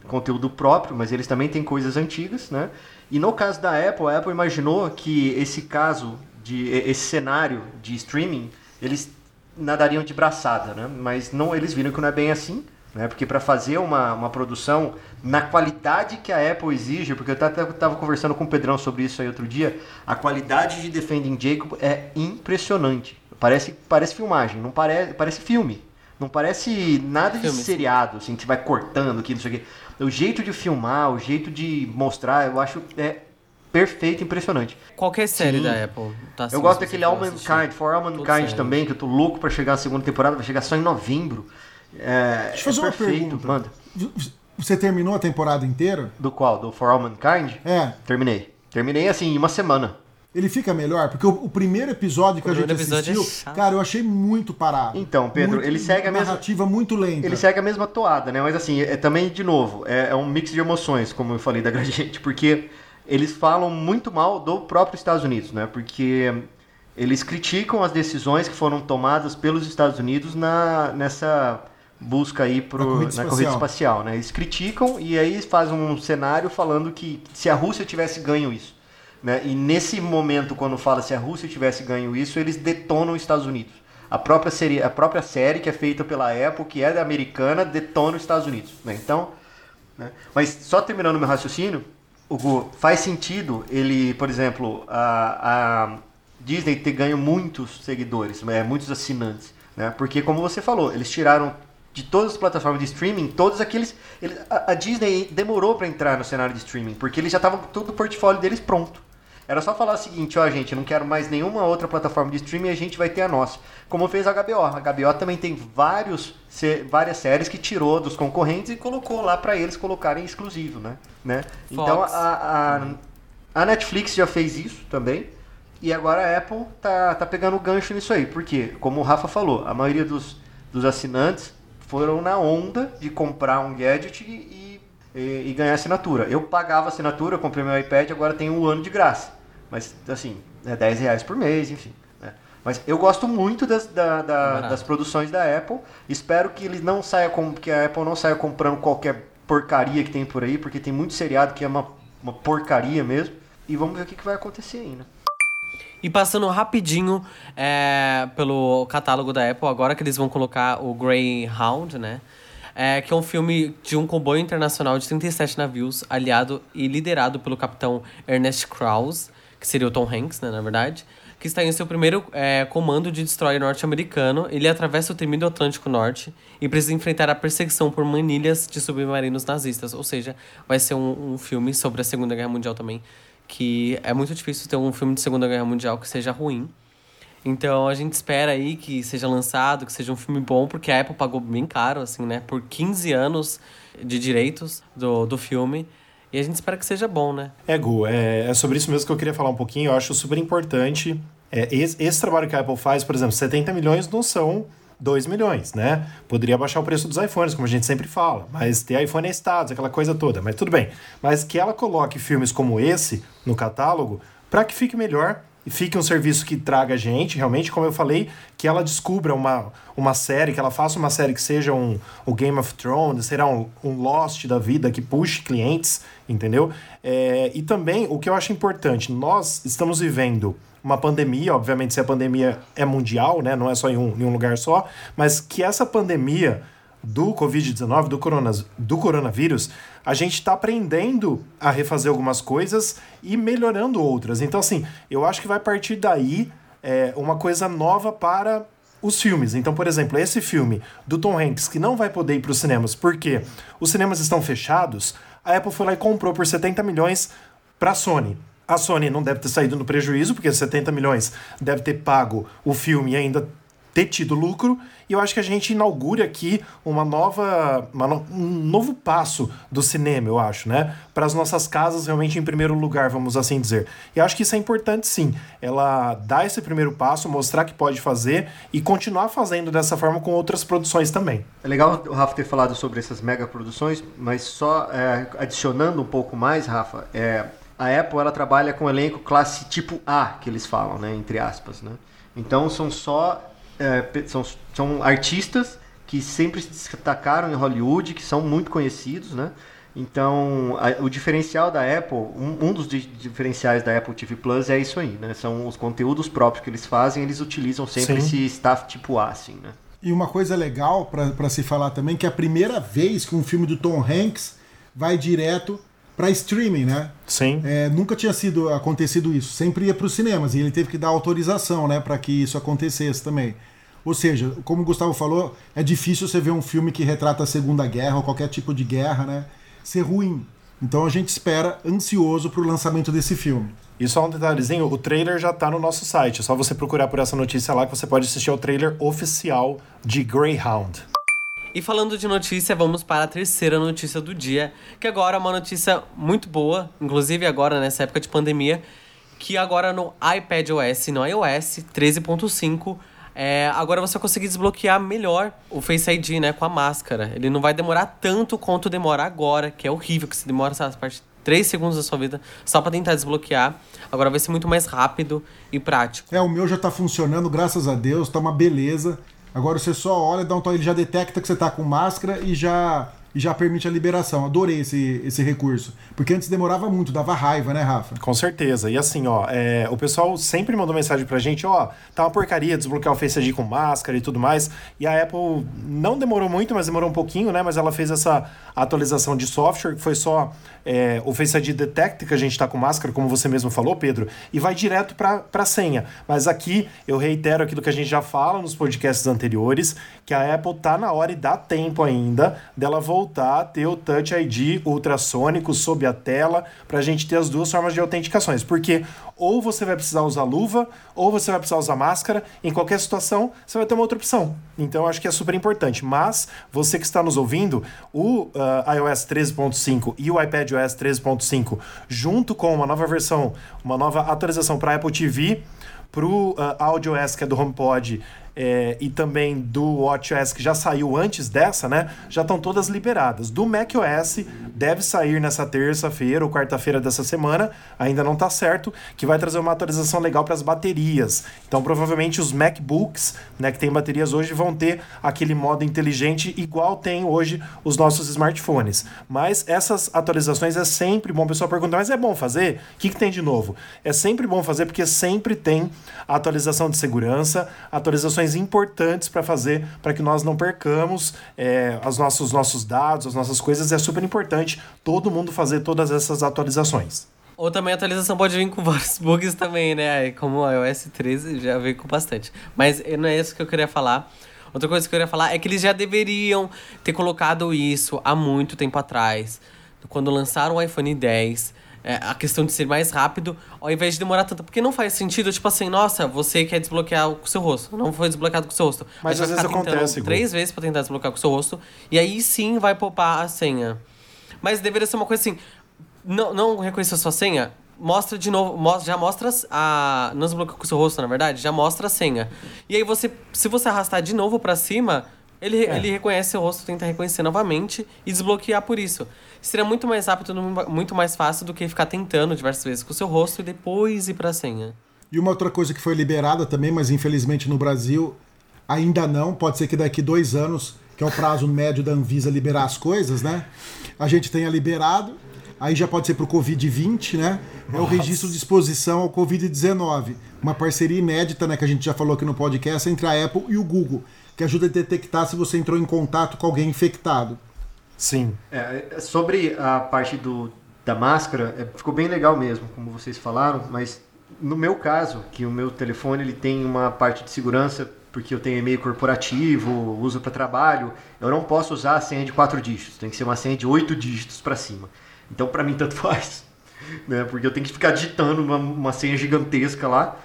conteúdo próprio, mas eles também têm coisas antigas, né? E no caso da Apple, a Apple imaginou que esse caso, de, esse cenário de streaming, eles nadariam de braçada, né? Mas não, eles viram que não é bem assim. Né? Porque para fazer uma, uma produção na qualidade que a Apple exige, porque eu estava conversando com o Pedrão sobre isso aí outro dia, a qualidade de Defending Jacob é impressionante. Parece, parece filmagem, não parece, parece filme. Não parece nada de filme, seriado, assim, que você vai cortando aqui, não sei o quê. O jeito de filmar, o jeito de mostrar, eu acho é perfeito, impressionante. Qualquer série Sim. da Apple tá assim, Eu gosto daquele All Mankind, For All Mankind também, que eu tô louco para chegar a segunda temporada, vai chegar só em novembro. É, Deixa eu fazer é perfeito, uma pergunta. Manda. Você terminou a temporada inteira? Do qual? Do For All Mankind? É. Terminei. Terminei assim, em uma semana. Ele fica melhor? Porque o, o primeiro episódio que a gente assistiu, é cara, eu achei muito parado. Então, Pedro, muito, ele segue a mesma. narrativa muito lenta. Ele segue a mesma toada, né? Mas assim, é, também, de novo, é, é um mix de emoções, como eu falei da Gradiente, porque eles falam muito mal do próprio Estados Unidos, né? Porque eles criticam as decisões que foram tomadas pelos Estados Unidos na, nessa busca aí pro, corrida na corrida espacial, né? Eles criticam e aí fazem um cenário falando que se a Rússia tivesse ganho isso, né? E nesse momento, quando fala se a Rússia tivesse ganho isso, eles detonam os Estados Unidos. A própria série, a própria série que é feita pela Apple, que é americana, detona os Estados Unidos, né? Então, né? mas só terminando meu raciocínio, Hugo, faz sentido ele, por exemplo, a, a Disney ter ganho muitos seguidores, é, muitos assinantes, né? Porque como você falou, eles tiraram de todas as plataformas de streaming, todos aqueles. Eles, a, a, Disney demorou para entrar no cenário de streaming, porque eles já estavam todo o portfólio deles pronto. Era só falar o seguinte, ó, gente, eu não quero mais nenhuma outra plataforma de streaming, a gente vai ter a nossa. Como fez a HBO. A HBO também tem vários, várias séries que tirou dos concorrentes e colocou lá para eles colocarem exclusivo, né? né? Então a, a, a, Netflix já fez isso também. E agora a Apple tá, tá pegando o gancho nisso aí. Porque, como o Rafa falou, a maioria dos, dos assinantes foram na onda de comprar um gadget e, e, e ganhar assinatura. Eu pagava assinatura, comprei meu iPad, agora tenho um ano de graça. Mas, assim, é 10 reais por mês, enfim. Né? Mas eu gosto muito das, da, da, das produções da Apple. Espero que eles não saia com, que a Apple não saia comprando qualquer porcaria que tem por aí, porque tem muito seriado que é uma, uma porcaria mesmo. E vamos ver o que, que vai acontecer aí, né? E passando rapidinho é, pelo catálogo da Apple, agora que eles vão colocar o Greyhound, né? É, que é um filme de um comboio internacional de 37 navios, aliado e liderado pelo capitão Ernest Krause, que seria o Tom Hanks, né, na verdade, que está em seu primeiro é, comando de destroyer norte-americano. Ele atravessa o temido Atlântico Norte e precisa enfrentar a perseguição por manilhas de submarinos nazistas. Ou seja, vai ser um, um filme sobre a Segunda Guerra Mundial também, que é muito difícil ter um filme de Segunda Guerra Mundial que seja ruim. Então a gente espera aí que seja lançado, que seja um filme bom, porque a Apple pagou bem caro, assim, né? Por 15 anos de direitos do, do filme. E a gente espera que seja bom, né? É, Gu, é, é sobre isso mesmo que eu queria falar um pouquinho. Eu acho super importante. É, esse, esse trabalho que a Apple faz, por exemplo, 70 milhões não são 2 milhões, né? Poderia baixar o preço dos iPhones, como a gente sempre fala, mas ter iPhone é status, aquela coisa toda, mas tudo bem. Mas que ela coloque filmes como esse no catálogo para que fique melhor e fique um serviço que traga gente, realmente, como eu falei, que ela descubra uma, uma série, que ela faça uma série que seja um, o Game of Thrones, será um, um Lost da vida, que puxe clientes, entendeu? É, e também, o que eu acho importante, nós estamos vivendo uma pandemia, obviamente se a pandemia é mundial, né, não é só em um, em um lugar só, mas que essa pandemia do Covid-19, do, do coronavírus, a gente está aprendendo a refazer algumas coisas e melhorando outras. Então, assim, eu acho que vai partir daí é, uma coisa nova para os filmes. Então, por exemplo, esse filme do Tom Hanks, que não vai poder ir para os cinemas porque os cinemas estão fechados, a Apple foi lá e comprou por 70 milhões para a Sony. A Sony não deve ter saído no prejuízo, porque 70 milhões deve ter pago o filme e ainda ter tido lucro. E eu acho que a gente inaugura aqui uma nova, uma no, um novo passo do cinema, eu acho, né? Para as nossas casas realmente em primeiro lugar, vamos assim dizer. E eu acho que isso é importante sim. Ela dá esse primeiro passo, mostrar que pode fazer e continuar fazendo dessa forma com outras produções também. É legal o Rafa ter falado sobre essas mega produções, mas só é, adicionando um pouco mais, Rafa, é, a Apple ela trabalha com elenco classe tipo A, que eles falam, né, entre aspas, né? Então são só é, são, são artistas que sempre se destacaram em Hollywood, que são muito conhecidos, né? Então, a, o diferencial da Apple, um, um, dos diferenciais da Apple TV Plus é isso aí, né? São os conteúdos próprios que eles fazem, eles utilizam sempre Sim. esse staff tipo A, assim, né? E uma coisa legal para se falar também, que é a primeira vez que um filme do Tom Hanks vai direto para streaming, né? Sim. É, nunca tinha sido acontecido isso. Sempre ia para os cinemas e ele teve que dar autorização, né, para que isso acontecesse também. Ou seja, como o Gustavo falou, é difícil você ver um filme que retrata a Segunda Guerra ou qualquer tipo de guerra, né, ser ruim. Então a gente espera ansioso para o lançamento desse filme. E só um detalhezinho, o trailer já está no nosso site. É só você procurar por essa notícia lá que você pode assistir ao trailer oficial de Greyhound. E falando de notícia, vamos para a terceira notícia do dia, que agora é uma notícia muito boa, inclusive agora nessa época de pandemia, que agora no iPad OS, no iOS 13.5, é, agora você vai conseguir desbloquear melhor o Face ID, né, com a máscara. Ele não vai demorar tanto quanto demora agora, que é horrível, que se demora essa parte 3 segundos da sua vida só para tentar desbloquear. Agora vai ser muito mais rápido e prático. É, o meu já tá funcionando, graças a Deus, tá uma beleza. Agora você só olha, dá um toque, ele já detecta que você tá com máscara e já e já permite a liberação. Adorei esse, esse recurso. Porque antes demorava muito, dava raiva, né, Rafa? Com certeza. E assim, ó, é, o pessoal sempre mandou mensagem pra gente, ó, tá uma porcaria desbloquear o Face ID com máscara e tudo mais. E a Apple não demorou muito, mas demorou um pouquinho, né? Mas ela fez essa atualização de software, que foi só é, o Face ID Detect, que a gente tá com máscara, como você mesmo falou, Pedro, e vai direto pra, pra senha. Mas aqui eu reitero aquilo que a gente já fala nos podcasts anteriores, que a Apple tá na hora e dá tempo ainda dela voltar voltar a ter o Touch ID ultrassônico sob a tela para a gente ter as duas formas de autenticações. Porque ou você vai precisar usar luva, ou você vai precisar usar máscara. Em qualquer situação, você vai ter uma outra opção. Então, acho que é super importante. Mas, você que está nos ouvindo, o uh, iOS 13.5 e o iPadOS 13.5, junto com uma nova versão, uma nova atualização para Apple TV, para o uh, AudioOS, que é do HomePod, é, e também do WatchOS que já saiu antes dessa, né? Já estão todas liberadas. Do macOS deve sair nessa terça-feira ou quarta-feira dessa semana, ainda não está certo, que vai trazer uma atualização legal para as baterias. Então, provavelmente os MacBooks, né, que tem baterias hoje, vão ter aquele modo inteligente igual tem hoje os nossos smartphones. Mas essas atualizações é sempre bom. O pessoal pergunta, mas é bom fazer? O que, que tem de novo? É sempre bom fazer porque sempre tem atualização de segurança, atualizações importantes para fazer para que nós não percamos é, os nossos, nossos dados, as nossas coisas. É super importante todo mundo fazer todas essas atualizações. Ou também a atualização pode vir com vários bugs também, né? Como o iOS 13 já veio com bastante. Mas não é isso que eu queria falar. Outra coisa que eu queria falar é que eles já deveriam ter colocado isso há muito tempo atrás. Quando lançaram o iPhone 10, é, a questão de ser mais rápido, ao invés de demorar tanto. Porque não faz sentido, tipo assim, nossa, você quer desbloquear o seu rosto. Não foi desbloqueado com o seu rosto. Mas às vezes acontece. Três vezes pra tentar desbloquear com o seu rosto. E aí sim vai poupar a senha. Mas deveria ser uma coisa assim. Não, não reconhecer a sua senha, mostra de novo, mostra, já mostra a. Não desbloqueia com o seu rosto, na verdade, já mostra a senha. E aí você. Se você arrastar de novo para cima, ele, é. ele reconhece seu rosto, tenta reconhecer novamente e desbloquear por isso seria muito mais rápido, muito mais fácil do que ficar tentando diversas vezes com o seu rosto e depois ir para a senha. E uma outra coisa que foi liberada também, mas infelizmente no Brasil ainda não, pode ser que daqui dois anos, que é o prazo médio da Anvisa liberar as coisas, né? A gente tenha liberado, aí já pode ser para o Covid-20, né? É o registro de exposição ao Covid-19. Uma parceria inédita, né, que a gente já falou aqui no podcast, entre a Apple e o Google, que ajuda a detectar se você entrou em contato com alguém infectado. Sim. É, é, sobre a parte do, da máscara, é, ficou bem legal mesmo, como vocês falaram, mas no meu caso, que o meu telefone ele tem uma parte de segurança, porque eu tenho e-mail corporativo, uso para trabalho, eu não posso usar a senha de quatro dígitos, tem que ser uma senha de oito dígitos para cima. Então, para mim, tanto faz, né? porque eu tenho que ficar digitando uma, uma senha gigantesca lá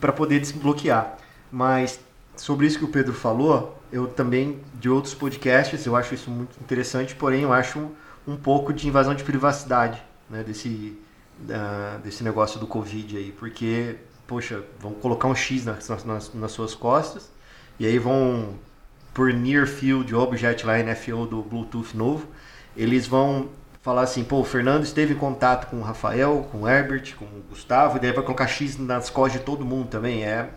para poder desbloquear. Mas sobre isso que o Pedro falou, eu também, de outros podcasts, eu acho isso muito interessante, porém eu acho um pouco de invasão de privacidade né, desse, uh, desse negócio do Covid aí, porque, poxa, vão colocar um X nas, nas, nas suas costas e aí vão, por Near Field Object lá, NFO do Bluetooth novo, eles vão falar assim, pô, o Fernando esteve em contato com o Rafael, com o Herbert, com o Gustavo, e daí vai colocar X nas costas de todo mundo também. É,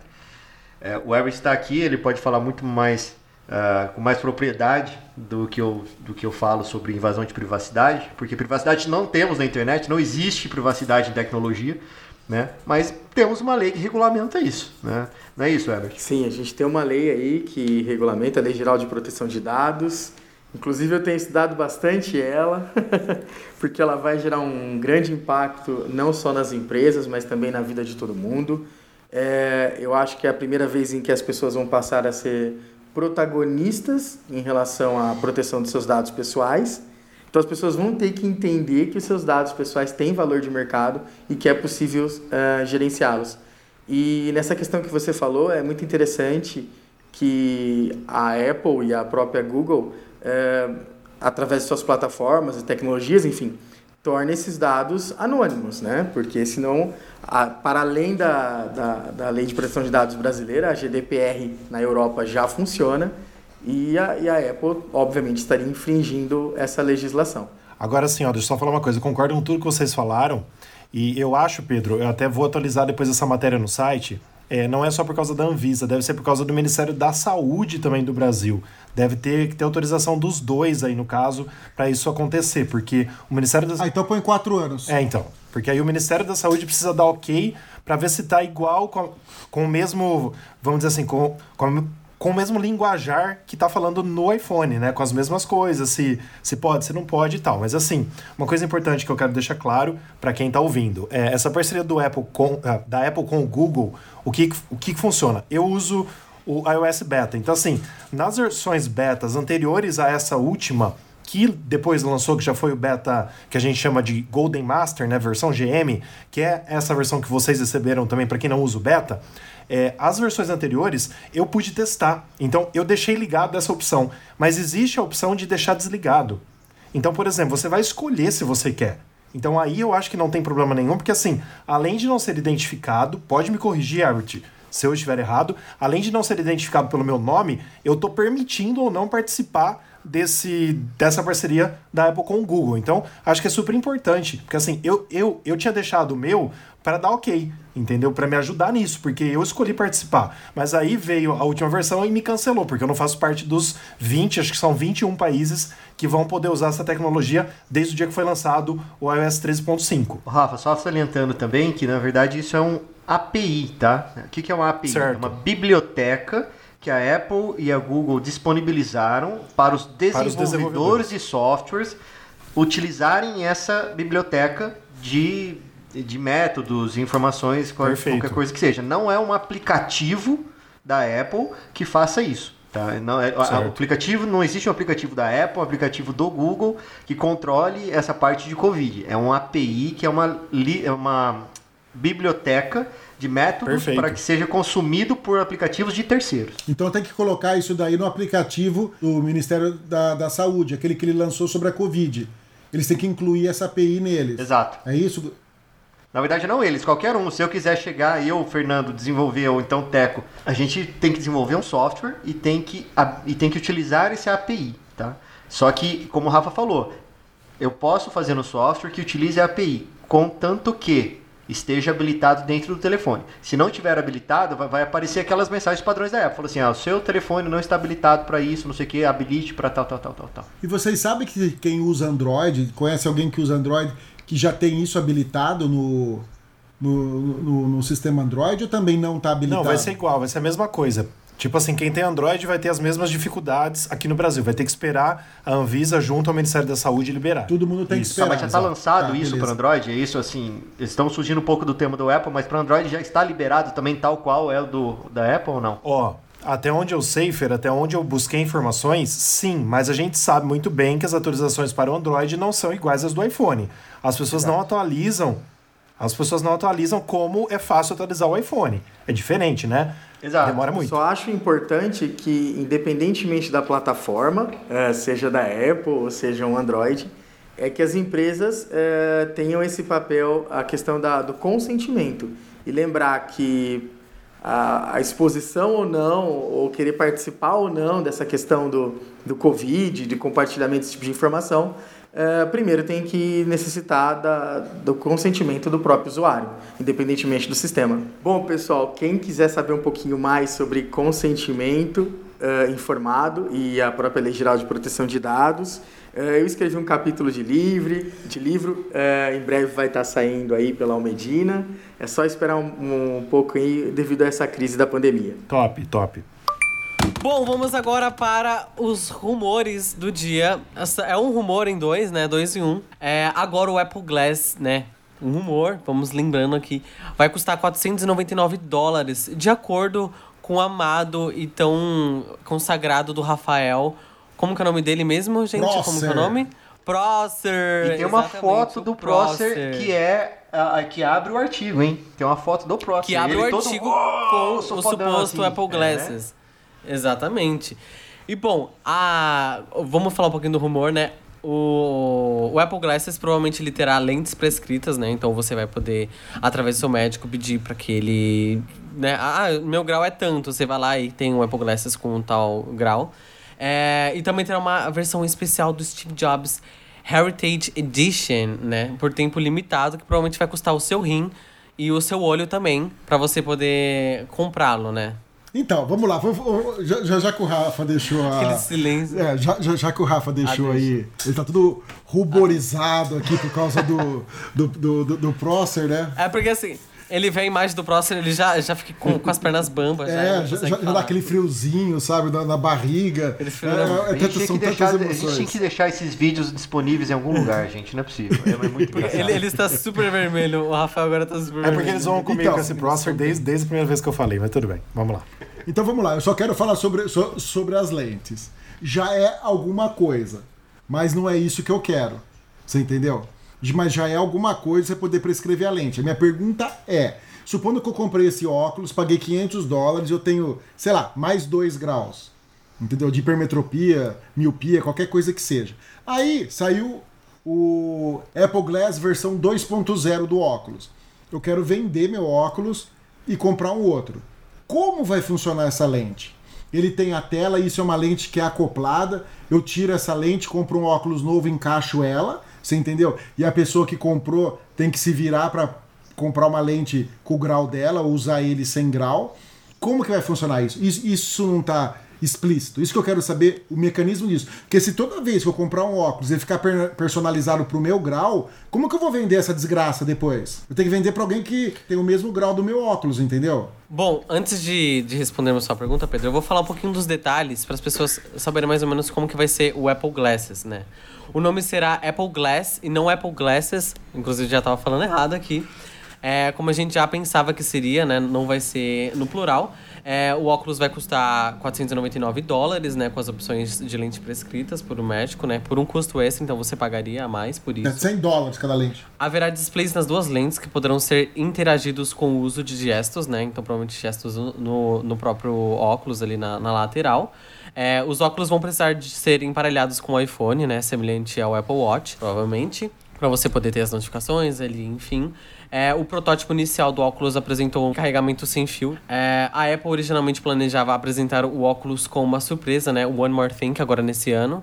é o Herbert está aqui, ele pode falar muito mais uh, com mais propriedade do que, eu, do que eu falo sobre invasão de privacidade, porque privacidade não temos na internet, não existe privacidade em tecnologia. né? Mas temos uma lei que regulamenta isso, né? Não é isso, Herbert? Sim, a gente tem uma lei aí que regulamenta a Lei Geral de Proteção de Dados. Inclusive eu tenho estudado bastante ela, porque ela vai gerar um grande impacto não só nas empresas, mas também na vida de todo mundo. É, eu acho que é a primeira vez em que as pessoas vão passar a ser protagonistas em relação à proteção dos seus dados pessoais. Então as pessoas vão ter que entender que os seus dados pessoais têm valor de mercado e que é possível uh, gerenciá-los. E nessa questão que você falou, é muito interessante que a Apple e a própria Google, uh, através de suas plataformas e tecnologias, enfim, tornem esses dados anônimos, né? Porque senão, a, para além da, da, da Lei de Proteção de Dados brasileira, a GDPR na Europa já funciona e a, e a Apple, obviamente, estaria infringindo essa legislação. Agora sim, deixa eu só falar uma coisa. Eu concordo com tudo que vocês falaram. E eu acho, Pedro, eu até vou atualizar depois essa matéria no site. É, não é só por causa da Anvisa, deve ser por causa do Ministério da Saúde também do Brasil. Deve ter que ter autorização dos dois aí, no caso, para isso acontecer, porque o Ministério da Ah, então põe quatro anos. É, então. Porque aí o Ministério da Saúde precisa dar ok para ver se tá igual com, com o mesmo, vamos dizer assim, com, com com o mesmo linguajar que tá falando no iPhone, né? Com as mesmas coisas, se, se pode, se não pode e tal. Mas assim, uma coisa importante que eu quero deixar claro para quem tá ouvindo, é essa parceria do Apple com, ah, da Apple com o Google, o que, o que funciona? Eu uso o iOS Beta. Então, assim, nas versões betas anteriores a essa última, que depois lançou, que já foi o beta que a gente chama de Golden Master, né, versão GM, que é essa versão que vocês receberam também para quem não usa o beta, é, as versões anteriores eu pude testar. Então eu deixei ligado essa opção. Mas existe a opção de deixar desligado. Então, por exemplo, você vai escolher se você quer. Então aí eu acho que não tem problema nenhum, porque assim, além de não ser identificado, pode me corrigir, Herbert, se eu estiver errado, além de não ser identificado pelo meu nome, eu estou permitindo ou não participar desse, dessa parceria da Apple com o Google. Então, acho que é super importante, porque assim, eu, eu, eu tinha deixado o meu para dar ok, entendeu? Para me ajudar nisso, porque eu escolhi participar. Mas aí veio a última versão e me cancelou, porque eu não faço parte dos 20, acho que são 21 países que vão poder usar essa tecnologia desde o dia que foi lançado o iOS 13.5. Rafa, só salientando também que na verdade isso é um API, tá? O que é uma API? Certo. É uma biblioteca que a Apple e a Google disponibilizaram para os desenvolvedores, Para os desenvolvedores. de softwares utilizarem essa biblioteca de, de métodos, informações, Perfeito. qualquer coisa que seja. Não é um aplicativo da Apple que faça isso. Tá? Não, é, o aplicativo não existe um aplicativo da Apple, um aplicativo do Google que controle essa parte de Covid. É um API que é uma, li- é uma biblioteca de métodos Perfeito. para que seja consumido por aplicativos de terceiros. Então tem que colocar isso daí no aplicativo do Ministério da, da Saúde, aquele que ele lançou sobre a Covid. Eles têm que incluir essa API neles. Exato. É isso? Na verdade, não eles, qualquer um. Se eu quiser chegar, eu, Fernando, desenvolver, ou então Teco, a gente tem que desenvolver um software e tem que, a- e tem que utilizar esse API, tá? Só que, como o Rafa falou, eu posso fazer no software que utilize a API, contanto que esteja habilitado dentro do telefone. Se não tiver habilitado, vai, vai aparecer aquelas mensagens padrões da Apple. Fala assim, ah, o seu telefone não está habilitado para isso, não sei o que, habilite para tal, tal, tal, tal, tal. E vocês sabem que quem usa Android, conhece alguém que usa Android, que já tem isso habilitado no, no, no, no sistema Android ou também não está habilitado? Não, vai ser igual, vai ser a mesma coisa. Tipo assim, quem tem Android vai ter as mesmas dificuldades aqui no Brasil. Vai ter que esperar a Anvisa junto ao Ministério da Saúde liberar. Todo mundo tem que Isso. esperar. Mas já está lançado Tá, isso para Android? É isso assim? Estamos fugindo um pouco do tema do Apple, mas para Android já está liberado também tal qual é o do da Apple ou não? Ó, até onde eu sei, Fer, até onde eu busquei informações, sim, mas a gente sabe muito bem que as atualizações para o Android não são iguais às do iPhone. As pessoas não atualizam, as pessoas não atualizam como é fácil atualizar o iPhone. É diferente, né? Exato. Demora muito. Só acho importante que, independentemente da plataforma, eh, seja da Apple ou seja um Android, é que as empresas eh, tenham esse papel, a questão da, do consentimento. E lembrar que a, a exposição ou não, ou querer participar ou não dessa questão do, do Covid, de compartilhamento desse tipo de informação, eh, primeiro tem que necessitar da, do consentimento do próprio usuário, independentemente do sistema. Bom, pessoal, quem quiser saber um pouquinho mais sobre consentimento, uh, informado e a própria Lei Geral de Proteção de Dados. Uh, eu escrevi um capítulo de, livre, de livro, em breve vai estar saindo aí pela Almedina. É só esperar um, um pouco aí devido a essa crise da pandemia. Top, top. Bom, vamos agora para os rumores do dia. É um rumor em dois, né? Dois em um. É, agora o Apple Glass, né? Um rumor, vamos lembrando aqui, vai custar 499 dólares, de acordo com o amado e tão consagrado do Rafael. Como que é o nome dele mesmo, gente? Prosser. Como que é o nome? Prosser. E tem uma exatamente, foto do Prosser que é a, que abre o artigo, hein? Tem uma foto do Prosser. Que abre Ele o todo, artigo "Oh, com o fodão", suposto assim. Apple É. Exatamente. E bom, a... vamos falar um pouquinho do rumor, né? O... o Apple Glasses provavelmente ele terá lentes prescritas, né? Então você vai poder, através do seu médico, pedir para que ele. Né? Ah, meu grau é tanto. Você vai lá e tem um Apple Glasses com um tal grau. É, E também terá uma versão especial do Steve Jobs Heritage Edition, né? Por tempo limitado, que provavelmente vai custar o seu rim e o seu olho também, para você poder comprá-lo, né? Então, vamos lá. vamos- vamos- já, já, já que o Rafa deixou a. Aquele silêncio. É, já, já, já que o Rafa deixou Ah, aí. Ele tá tudo ruborizado aqui por causa do, do, do, do, do Prosser, né? É porque assim, ele vê a imagem do Próximo, ele já, já fica com, com as pernas bambas. É, já, já- já dá aquele friozinho, sabe, na, na barriga. Aquele É, frio é, é A gente, tantas- são deixar, a gente emoções. tinha que deixar esses vídeos disponíveis em algum lugar, gente. Não é possível. É, é muito engraçado. Ele, ele está super vermelho, o Rafael agora tá super É vermelho. porque eles vão comigo Então, com esse Prosser desde, desde a primeira vez que eu falei, mas tudo bem, vamos lá. Então vamos lá, eu só quero falar sobre, so- sobre as lentes. Já é alguma coisa, mas não é isso que eu quero. Você entendeu? Mas já é alguma coisa você poder prescrever a lente. A minha pergunta é: supondo que eu comprei esse óculos, paguei 500 dólares, eu tenho, sei lá, mais 2 graus. Entendeu? De hipermetropia, miopia, qualquer coisa que seja. Aí saiu o Apple Glass versão 2.0 do óculos. Eu quero vender meu óculos e comprar um outro. Como vai funcionar essa lente? Ele tem a tela, isso é uma lente que é acoplada. Eu tiro essa lente, compro um óculos novo, encaixo ela, você entendeu? E a pessoa que comprou tem que se virar para comprar uma lente com o grau dela, ou usar ele sem grau. Como que vai funcionar isso? Isso, isso não está explícito. Isso que eu quero saber, o mecanismo disso. Porque se toda vez que eu comprar um óculos ele ficar per- personalizado pro meu grau, como que eu vou vender essa desgraça depois? Eu tenho que vender para alguém que tem o mesmo grau do meu óculos, entendeu? Bom, antes de, de respondermos sua pergunta, Pedro, eu vou falar um pouquinho dos detalhes para as pessoas saberem mais ou menos como que vai ser o Apple Glasses, né? O nome será Apple Glass e não Apple Glasses, inclusive já estava falando errado aqui. É, como a gente já pensava que seria, né? Não vai ser no plural. É, o óculos vai custar 499 dólares, né? Com as opções de lente prescritas por um médico, né? Por um custo extra, então você pagaria a mais por É isso. 100 dólares cada lente. Haverá displays nas duas lentes que poderão ser interagidos com o uso de gestos, né? Então, provavelmente gestos no, no próprio óculos ali na, na lateral. É, os óculos vão precisar de ser emparelhados com o iPhone, né? Semelhante ao Apple Watch, provavelmente. Para você poder ter as notificações ali, enfim. É, o protótipo inicial do óculos apresentou um carregamento sem fio. É, a Apple originalmente planejava apresentar o óculos com uma surpresa, né? One More Thing, agora nesse ano.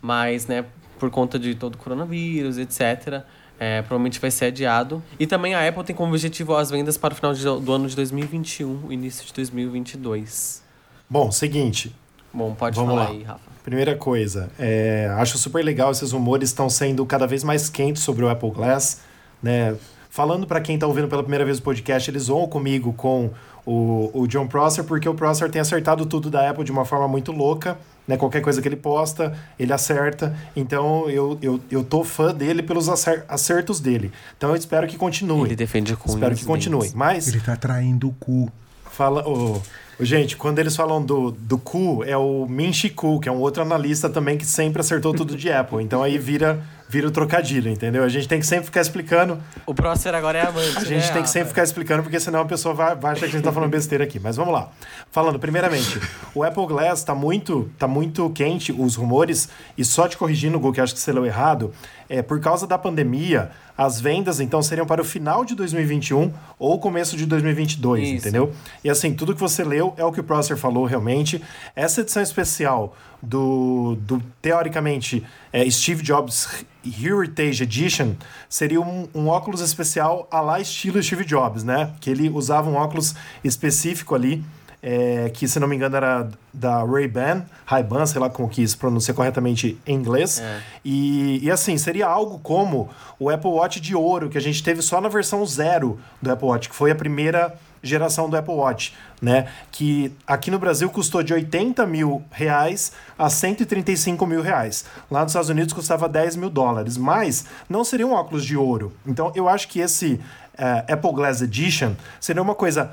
Mas, né, por conta de todo o coronavírus, etc., é, provavelmente vai ser adiado. E também a Apple tem como objetivo as vendas para o final de- do ano de 2021, o início de 2022. Bom, seguinte, Bom, pode Vamos falar lá. aí, Rafa. Primeira coisa, é, acho super legal esses rumores estão sendo cada vez mais quentes sobre o Apple Glass, né? Falando para quem está ouvindo pela primeira vez o podcast, eles vão comigo com o, o John Prosser, porque o Prosser tem acertado tudo da Apple de uma forma muito louca, né? Qualquer coisa que ele posta, ele acerta. Então eu, eu, eu tô fã dele pelos acer- acertos dele. Então eu espero que continue. Ele defende com Espero que continue. dentes. Mas Ele tá traindo o cu. Fala, ô, gente, quando eles falam do, do Ku, é o Min Ku, que é um outro analista também que sempre acertou tudo de Apple. Então aí vira, vira o trocadilho, entendeu? A gente tem que sempre ficar explicando. O Prócer agora é amante, A gente né, tem que sempre Rafa? ficar explicando, porque senão a pessoa vai, vai achar que a gente tá falando besteira aqui. Mas vamos lá. Falando, primeiramente, o Apple Glass tá muito, tá muito quente, os rumores, e só te corrigindo, Gu, que acho que você leu errado, é por causa da pandemia, as vendas então seriam para o final de 2021 ou começo de 2022, Isso. entendeu? E assim, tudo que você leu é o que o Prosser falou realmente. Essa edição especial do, do teoricamente, é, Steve Jobs Heritage Edition seria um, um óculos especial a lá estilo Steve Jobs, né? Que ele usava um óculos específico ali é, que se não me engano era da Ray-Ban, Ray-Ban, sei lá como que se pronuncia corretamente em inglês. É. E, e assim, seria algo como o Apple Watch de ouro, que a gente teve só na versão zero do Apple Watch, que foi a primeira geração do Apple Watch, né? Que aqui no Brasil custou de 80 mil reais a 135 mil reais. Lá nos Estados Unidos custava 10 mil dólares, mas não seria um óculos de ouro. Então eu acho que esse eh, Apple Glass Edition seria uma coisa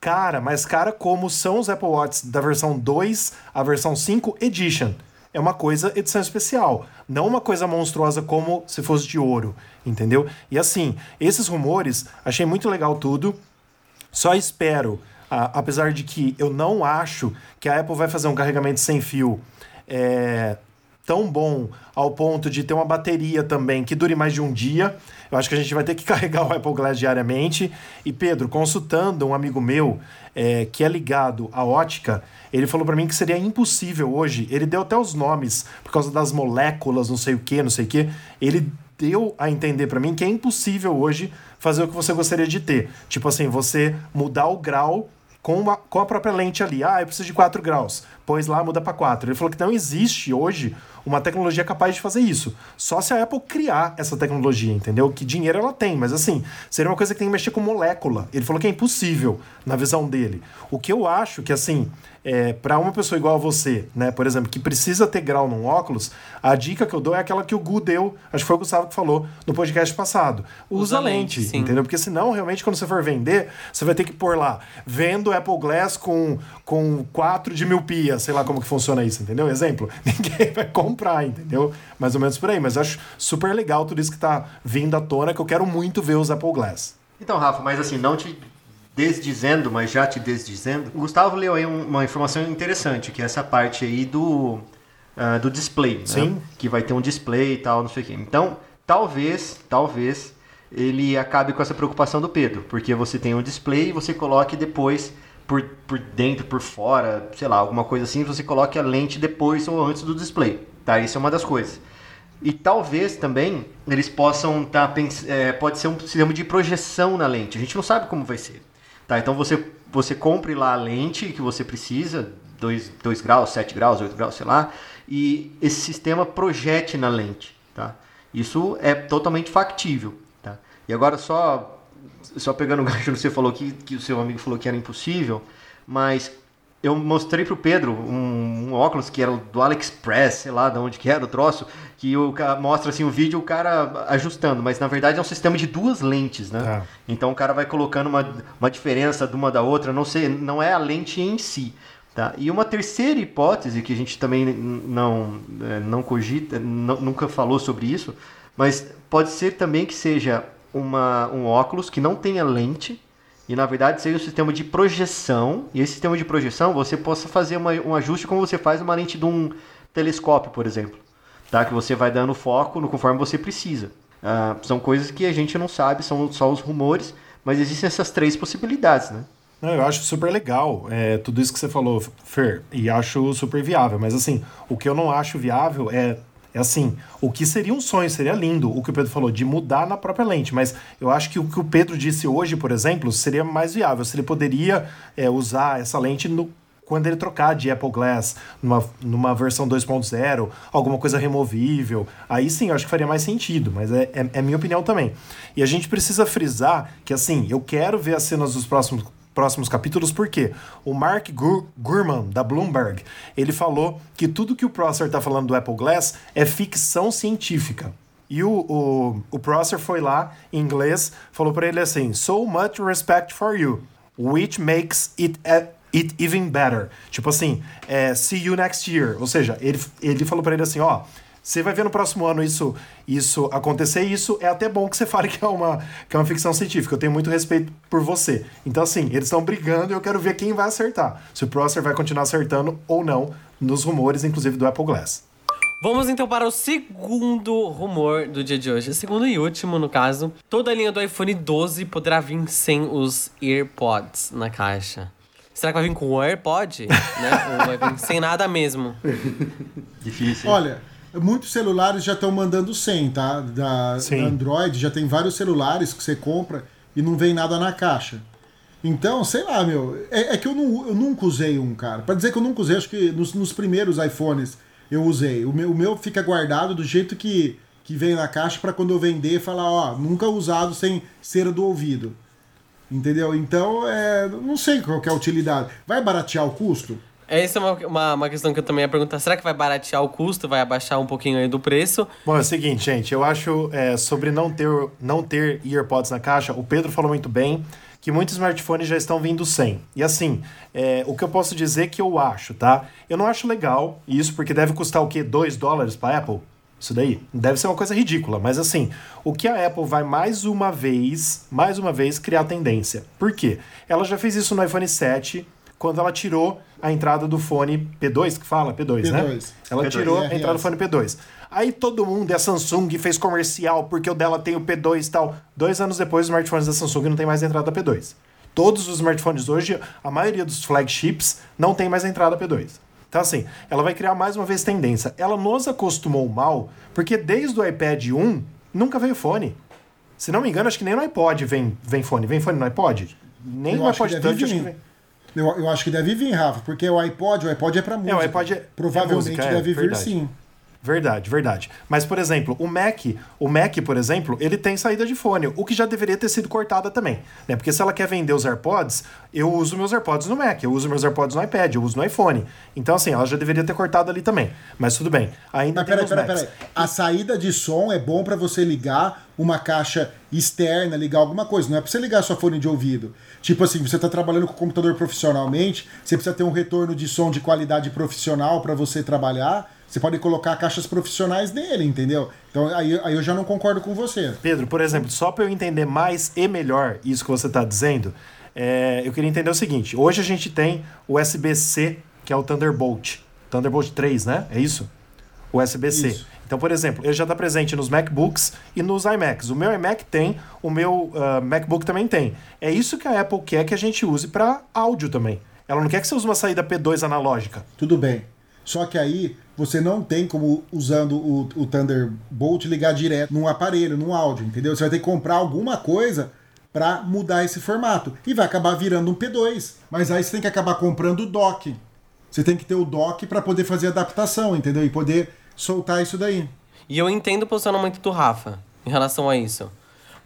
cara, mas cara como são os Apple Watches da versão 2 à versão 5 Edition. É uma coisa edição especial, não uma coisa monstruosa como se fosse de ouro, entendeu? E assim, esses rumores, achei muito legal tudo. Só espero, a- apesar de que eu não acho que a Apple vai fazer um carregamento sem fio é, tão bom ao ponto de ter uma bateria também que dure mais de um dia. Eu acho que a gente vai ter que carregar o Apple Glass diariamente. E Pedro, consultando um amigo meu é, que é ligado à ótica, ele falou para mim que seria impossível hoje. Ele deu até os nomes por causa das moléculas, não sei o que, não sei o que. Ele deu a entender para mim que é impossível hoje fazer o que você gostaria de ter. Tipo assim, você mudar o grau com a, com a própria lente ali. Ah, eu preciso de 4 graus. Pois lá muda para 4. Ele falou que não existe hoje uma tecnologia capaz de fazer isso. Só se a Apple criar essa tecnologia, entendeu? Que dinheiro ela tem, mas assim, seria uma coisa que tem que mexer com molécula. Ele falou que é impossível na visão dele. O que eu acho que, assim, é, para uma pessoa igual a você, né, por exemplo, que precisa ter grau num óculos, a dica que eu dou é aquela que o Gu deu, acho que foi o Gustavo que falou no podcast passado. Usa, Usa lente, lente, entendeu? Porque senão, realmente, quando você for vender, você vai ter que pôr lá, vendo Apple Glass com, com 4 de miopia, sei lá como que funciona isso, entendeu? Exemplo, ninguém vai comprar, entendeu? Mais ou menos por aí, mas eu acho super legal tudo isso que tá vindo à tona, que eu quero muito ver os Apple Glass. Então, Rafa, mas assim, não te desdizendo, mas já te desdizendo, o Gustavo leu aí um- uma informação interessante, que é essa parte aí do, ah, do display, né? Sim. Que vai ter um display e tal, não sei o quê. Então, talvez, talvez, ele acabe com essa preocupação do Pedro, porque você tem um display e você coloque depois por, por dentro, por fora, sei lá, alguma coisa assim, você coloque a lente depois ou antes do display, tá? Isso é uma das coisas. E talvez também eles possam estar pode ser um sistema de projeção na lente. A gente não sabe como vai ser. Tá? Então você você compre lá a lente que você precisa, 2 graus, 7 graus, 8 graus, sei lá, e esse sistema projete na lente, tá? Isso é totalmente factível, tá? E agora só só pegando o gancho que você falou que, que o seu amigo falou que era impossível, mas eu mostrei pro Pedro um, um óculos que era do AliExpress, sei lá de onde que era o troço, que o mostra assim o vídeo o cara ajustando, mas na verdade é um sistema de duas lentes, né? Tá. Então o cara vai colocando uma, uma diferença de uma da outra, não sei, não é a lente em si. Tá? E uma terceira hipótese que a gente também não, eh, não cogita, não- nunca falou sobre isso, mas pode ser também que seja uma, um óculos que não tenha lente e na verdade seja um sistema de projeção. E esse sistema de projeção você possa fazer uma- um ajuste como você faz uma lente de um telescópio, por exemplo. Tá? Que você vai dando foco no conforme você precisa. Ah, são coisas que a gente não sabe, são só os rumores, mas existem essas três possibilidades, né? Eu acho super legal é, tudo isso que você falou, Fer, e acho super viável. Mas assim, o que eu não acho viável é, é assim, o que seria um sonho, seria lindo, o que o Pedro falou, de mudar na própria lente. Mas eu acho que o que o Pedro disse hoje, por exemplo, seria mais viável. Se ele poderia é, usar essa lente no, quando ele trocar de Apple Glass numa, numa versão 2.0, alguma coisa removível, aí sim eu acho que faria mais sentido, mas é, é, é minha opinião também. E a gente precisa frisar que, assim, eu quero ver as cenas dos próximos, próximos capítulos, porque o Mark Gur Gurman, da Bloomberg, ele falou que tudo que o Prosser está falando do Apple Glass é ficção científica. E o, o, o Prosser foi lá, em inglês, falou para ele assim: So much respect for you, which makes it, it even better. Tipo assim, é, see you next year. Ou seja, ele, ele falou para ele assim: Ó, você vai ver no próximo ano isso, isso acontecer, e isso é até bom que você fale que é, uma, que é uma ficção científica. Eu tenho muito respeito por você. Então, assim, eles estão brigando e eu quero ver quem vai acertar. Se o Prosser vai continuar acertando ou não nos rumores, inclusive do Apple Glass. Vamos então para o segundo rumor do dia de hoje. Segundo e último, no caso. Toda a linha do iPhone 12 poderá vir sem os AirPods na caixa. Será que vai vir com o AirPod? né? Ou vai vir sem nada mesmo? Difícil. Olha, muitos celulares já estão mandando 100, tá? Da, Sim. da Android já tem vários celulares que você compra e não vem nada na caixa. Então, sei lá, meu. É, é que eu, não, eu nunca usei um, cara. Pra dizer que eu nunca usei, acho que nos, nos primeiros iPhones eu usei. O meu, o meu fica guardado do jeito que, que vem na caixa para quando eu vender falar, ó, nunca usado sem cera do ouvido. Entendeu? Então, é, não sei qual é a utilidade. Vai baratear o custo? Essa é uma, uma, uma, questão que eu também ia perguntar. Será que vai baratear o custo? Vai abaixar um pouquinho aí do preço? Bom, é o seguinte, gente. Eu acho é, sobre não ter, não ter EarPods na caixa, o Pedro falou muito bem que muitos smartphones já estão vindo sem. E assim, é, o que eu posso dizer que eu acho, tá? Eu não acho legal isso, porque deve custar o quê? 2 dólares para Apple? Isso daí deve ser uma coisa ridícula, mas assim, o que a Apple vai mais uma vez, mais uma vez criar tendência. Por quê? Ela já fez isso no iPhone 7, quando ela tirou a entrada do fone P2, que fala P2, P2. né? Ela P2. tirou a entrada do fone P2. Aí todo mundo, e a Samsung fez comercial porque o dela tem o P2 e tal. Dois anos depois, os smartphones da Samsung não tem mais entrada P2. Todos os smartphones hoje, a maioria dos flagships, não tem mais entrada P2. Então, assim, ela vai criar mais uma vez tendência. Ela nos acostumou mal, porque desde o iPad 1 nunca veio fone. Se não me engano, acho que nem no iPod vem, vem fone. Vem fone no iPod? Nem eu no iPod Touch, acho que vem. Eu, eu, acho que deve vir, Rafa, porque o iPod, o iPod é pra música. É, o iPod é, Provavelmente é música, deve vir verdade. sim. Verdade, verdade. Mas, por exemplo, o Mac, o Mac, por exemplo, ele tem saída de fone, o que já deveria ter sido cortada também. Né? Porque se ela quer vender os AirPods, eu uso meus AirPods no Mac, eu uso meus AirPods no iPad, eu uso no iPhone. Então, assim, ela já deveria ter cortado ali também. Mas tudo bem. Ainda Mas peraí, peraí, peraí. A saída de som é bom para você ligar uma caixa externa, ligar alguma coisa. Não é pra você ligar sua fone de ouvido. Tipo assim, você tá trabalhando com o computador profissionalmente, você precisa ter um retorno de som de qualidade profissional para você trabalhar você pode colocar caixas profissionais nele, entendeu? Então aí, aí eu já não concordo com você. Pedro, por exemplo, só para eu entender mais e melhor isso que você está dizendo, é, eu queria entender o seguinte: hoje a gente tem o USB-C, que é o Thunderbolt. Thunderbolt 3, né? É isso? O USB-C. Então, por exemplo, ele já está presente nos MacBooks e nos iMacs. O meu iMac tem, o meu uh, MacBook também tem. É isso que a Apple quer que a gente use para áudio também. Ela não quer que você use uma saída P2 analógica. Tudo bem. Só que aí você não tem como, usando o, o Thunderbolt, ligar direto num aparelho, num áudio, entendeu? Você vai ter que comprar alguma coisa para mudar esse formato. E vai acabar virando um P2. Mas aí você tem que acabar comprando o dock. Você tem que ter o dock para poder fazer adaptação, entendeu? E poder soltar isso daí. E eu entendo o posicionamento do Rafa em relação a isso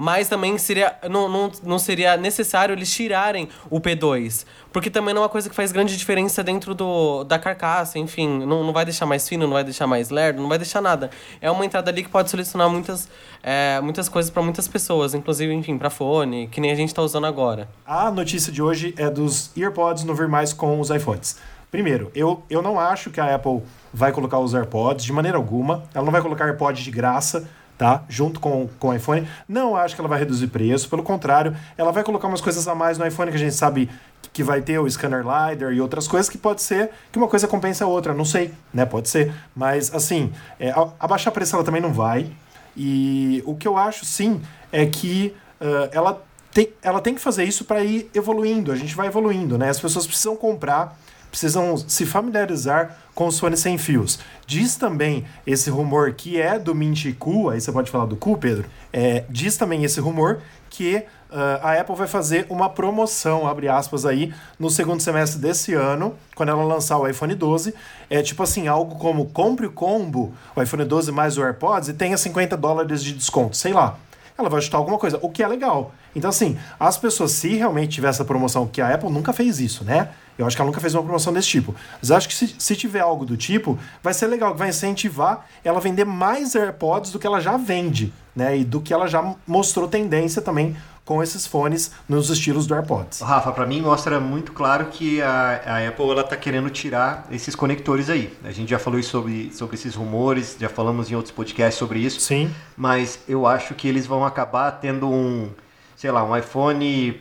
mas também seria não, não, não seria necessário eles tirarem o P2. Porque também não é uma coisa que faz grande diferença dentro do, da carcaça, enfim. Não, não vai deixar mais fino, não vai deixar mais lerdo, não vai deixar nada. É uma entrada ali que pode selecionar muitas, é, muitas coisas para muitas pessoas, inclusive, enfim, para fone, que nem a gente está usando agora. A notícia de hoje é dos EarPods não vir mais com os iPhones. Primeiro, eu, eu não acho que a Apple vai colocar os AirPods de maneira alguma. Ela não vai colocar AirPods de graça tá? Junto com, com o iPhone. Não acho que ela vai reduzir preço, pelo contrário, ela vai colocar umas coisas a mais no iPhone que a gente sabe que vai ter o scanner LiDAR e outras coisas que pode ser que uma coisa compensa a outra, não sei, né? Pode ser. Mas, assim, é, abaixar preço ela também não vai. E o que eu acho, sim, é que uh, ela, tem, ela tem que fazer isso para ir evoluindo. A gente vai evoluindo, né? As pessoas precisam comprar precisam se familiarizar com os fones sem fios. Diz também esse rumor que é do Minchiku, aí você pode falar do cu, Pedro. É, diz também esse rumor que uh, a Apple vai fazer uma promoção, abre aspas aí, no segundo semestre desse ano, quando ela lançar o iPhone 12. É tipo assim, algo como compre o combo, o iPhone 12 mais o AirPods e tenha 50 dólares de desconto, sei lá. Ela vai ajustar alguma coisa, o que é legal. Então, assim, as pessoas, se realmente tiver essa promoção, que a Apple nunca fez isso, né? Eu acho que ela nunca fez uma promoção desse tipo. Mas acho que se, se tiver algo do tipo, vai ser legal, vai incentivar ela a vender mais AirPods do que ela já vende, né? E do que ela já mostrou tendência também com esses fones nos estilos do AirPods. Rafa, para mim mostra muito claro que a, a Apple ela tá querendo tirar esses conectores aí. A gente já falou sobre, sobre esses rumores, já falamos em outros podcasts sobre isso. Sim. Mas eu acho que eles vão acabar tendo um, sei lá, um iPhone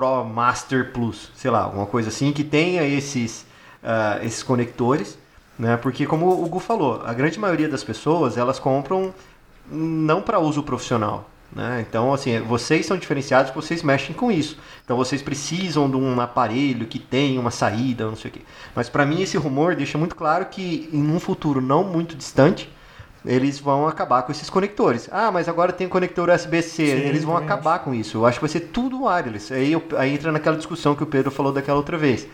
Pro Master Plus, sei lá, uma coisa assim que tenha esses, uh, esses conectores, né? Porque como o Gu falou, a grande maioria das pessoas elas compram não para uso profissional, né? Então assim, vocês são diferenciados, vocês mexem com isso, então vocês precisam de um aparelho que tenha uma saída, não sei o quê. Mas para mim esse rumor deixa muito claro que em um futuro não muito distante eles vão acabar com esses conectores. Ah, mas agora tem conector USB-C, eles vão também acabar com isso. Eu acho que vai ser tudo wireless. Aí, eu- aí entra naquela discussão que o Pedro falou daquela outra vez.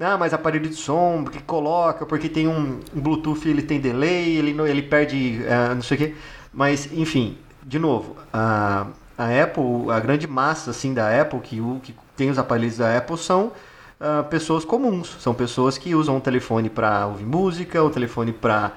Ah, mas aparelho de som, que coloca, porque tem um, um Bluetooth, ele tem delay, ele, não- ele perde ah, não sei o quê. Mas, enfim, de novo, a, a Apple, a grande massa assim da Apple, que, o, que tem os aparelhos da Apple, são ah, pessoas comuns. São pessoas que usam o telefone para ouvir música, o telefone para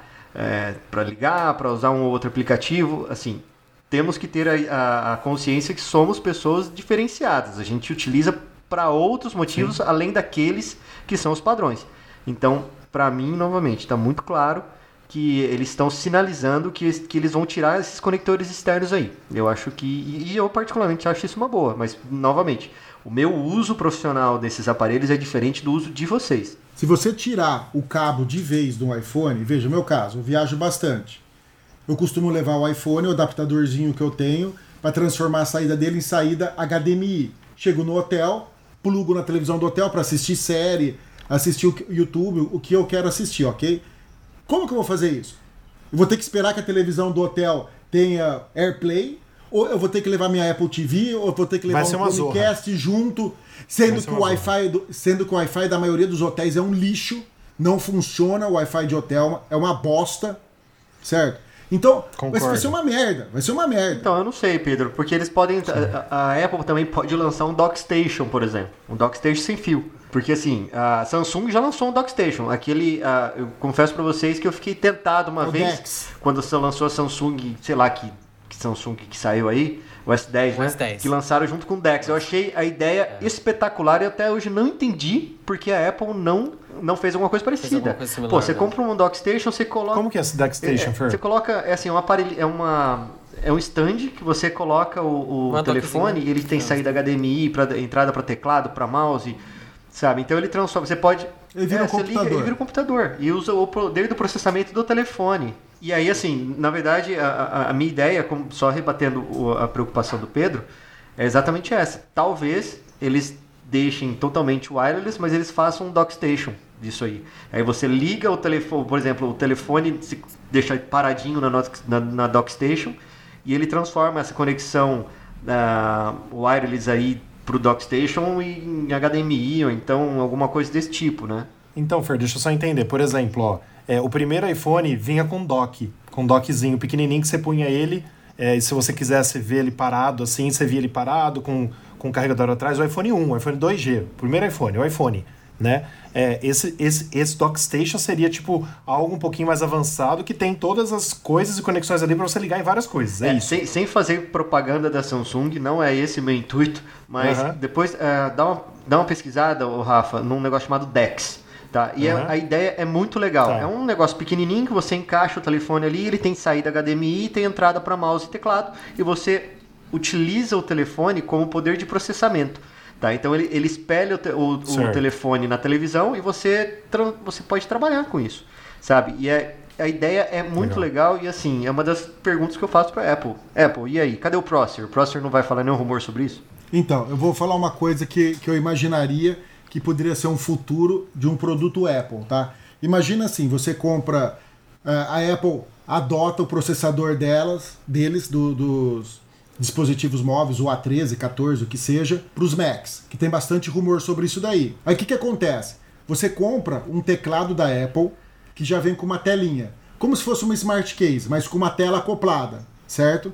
para ligar, para usar um ou outro aplicativo. Assim, temos que ter a, a- a consciência que somos pessoas diferenciadas. A gente utiliza para outros motivos além daqueles que são os padrões. Então, para mim, novamente, está muito claro que eles estão sinalizando que, que eles vão tirar esses conectores externos aí. Eu acho que. E eu, particularmente, acho isso uma boa. Mas, novamente, o meu uso profissional desses aparelhos é diferente do uso de vocês. Se você tirar o cabo de vez do iPhone, veja o meu caso, eu viajo bastante. Eu costumo levar o iPhone, o adaptadorzinho que eu tenho, para transformar a saída dele em saída HDMI. Chego no hotel, plugo na televisão do hotel para assistir série, assistir o YouTube, o que eu quero assistir, ok? Como que eu vou fazer isso? Eu vou ter que esperar que a televisão do hotel tenha AirPlay, ou eu vou ter que levar minha Apple TV, ou eu vou ter que levar Vai ser um. Chromecast junto, sendo ser que o Wi-Fi do, sendo que o Wi-Fi da maioria dos hotéis é um lixo, não funciona o Wi-Fi de hotel, é uma bosta, certo? Então, vai Concordo. vai ser uma merda, vai ser uma merda. Então, eu não sei, Pedro, porque eles podem. A, a Apple também pode lançar um Dockstation, por exemplo. Um Dockstation sem fio. Porque assim, a Samsung já lançou um Dockstation. Aquele. eu confesso pra vocês que eu fiquei tentado uma É o vez. Dex. Quando você lançou a Samsung, sei lá que, que Samsung que saiu aí, o S10, O né? S10. Que lançaram junto com o Dex. Eu achei a ideia espetacular e até hoje não entendi porque a Apple não, não fez alguma coisa parecida. alguma coisa similar, Pô, você né? compra um Dockstation, você coloca. Como que é esse Deckstation, É, Fer? Você coloca, é assim, um aparelho, é uma é um stand que você coloca o, o telefone e ele tem saída HDMI, pra, entrada para teclado, para mouse, sabe? Então ele transforma, você pode Ele vira é, um você liga, computador. ele vira um computador e usa o poder do processamento do telefone. E aí, assim, na verdade, a, a- minha ideia, só rebatendo o- a preocupação do Pedro, é exatamente essa. Talvez eles deixem totalmente wireless, mas eles façam um dockstation disso aí. Aí você liga o telefone, por exemplo, o telefone se deixa paradinho na, na, na dockstation e ele transforma essa conexão da wireless aí pro dockstation em HDMI ou então alguma coisa desse tipo, né? Então, Fer, deixa eu só entender. Por exemplo, ó, é, o primeiro iPhone vinha com dock, com dockzinho pequenininho que você punha ele, é, e se você quisesse ver ele parado assim, você via ele parado com, com o carregador atrás. O iPhone 1, o iPhone 2G, o primeiro iPhone, o iPhone, né? É, esse, esse, esse dockstation seria tipo algo um pouquinho mais avançado que tem todas as coisas e conexões ali para você ligar em várias coisas. É, É, isso. Sem, sem fazer propaganda da Samsung, não é esse o meu intuito, mas depois é, dá, uma, dá uma pesquisada, ô, Rafa, num negócio chamado Dex. Tá? E é- Aham. a ideia é muito legal. Tá. É um negócio pequenininho que você encaixa o telefone ali, ele tem saída HDMI, tem entrada para mouse e teclado, e você utiliza o telefone como poder de processamento. Tá? Então ele, ele espelha o, te- o- o telefone na televisão e você, tra- você pode trabalhar com isso. Sabe? E é, a ideia é muito Legal. legal. e assim, é uma das perguntas que eu faço para Apple. Apple, e aí? Cadê o Prosser? O Prosser não vai falar nenhum rumor sobre isso? Então, eu vou falar uma coisa que, que eu imaginaria que poderia ser um futuro de um produto Apple, tá? Imagina assim, você compra eh, a Apple adota o processador delas, deles, do- dos dispositivos móveis, o A13, 14, o que seja, para os Macs, que tem bastante rumor sobre isso daí. Aí o que, que acontece? Você compra um teclado da Apple que já vem com uma telinha, como se fosse uma smart case, mas com uma tela acoplada, certo?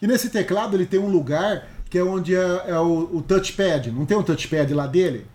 E nesse teclado ele tem um lugar que é onde é, é o, o touchpad. Não tem um touchpad lá dele?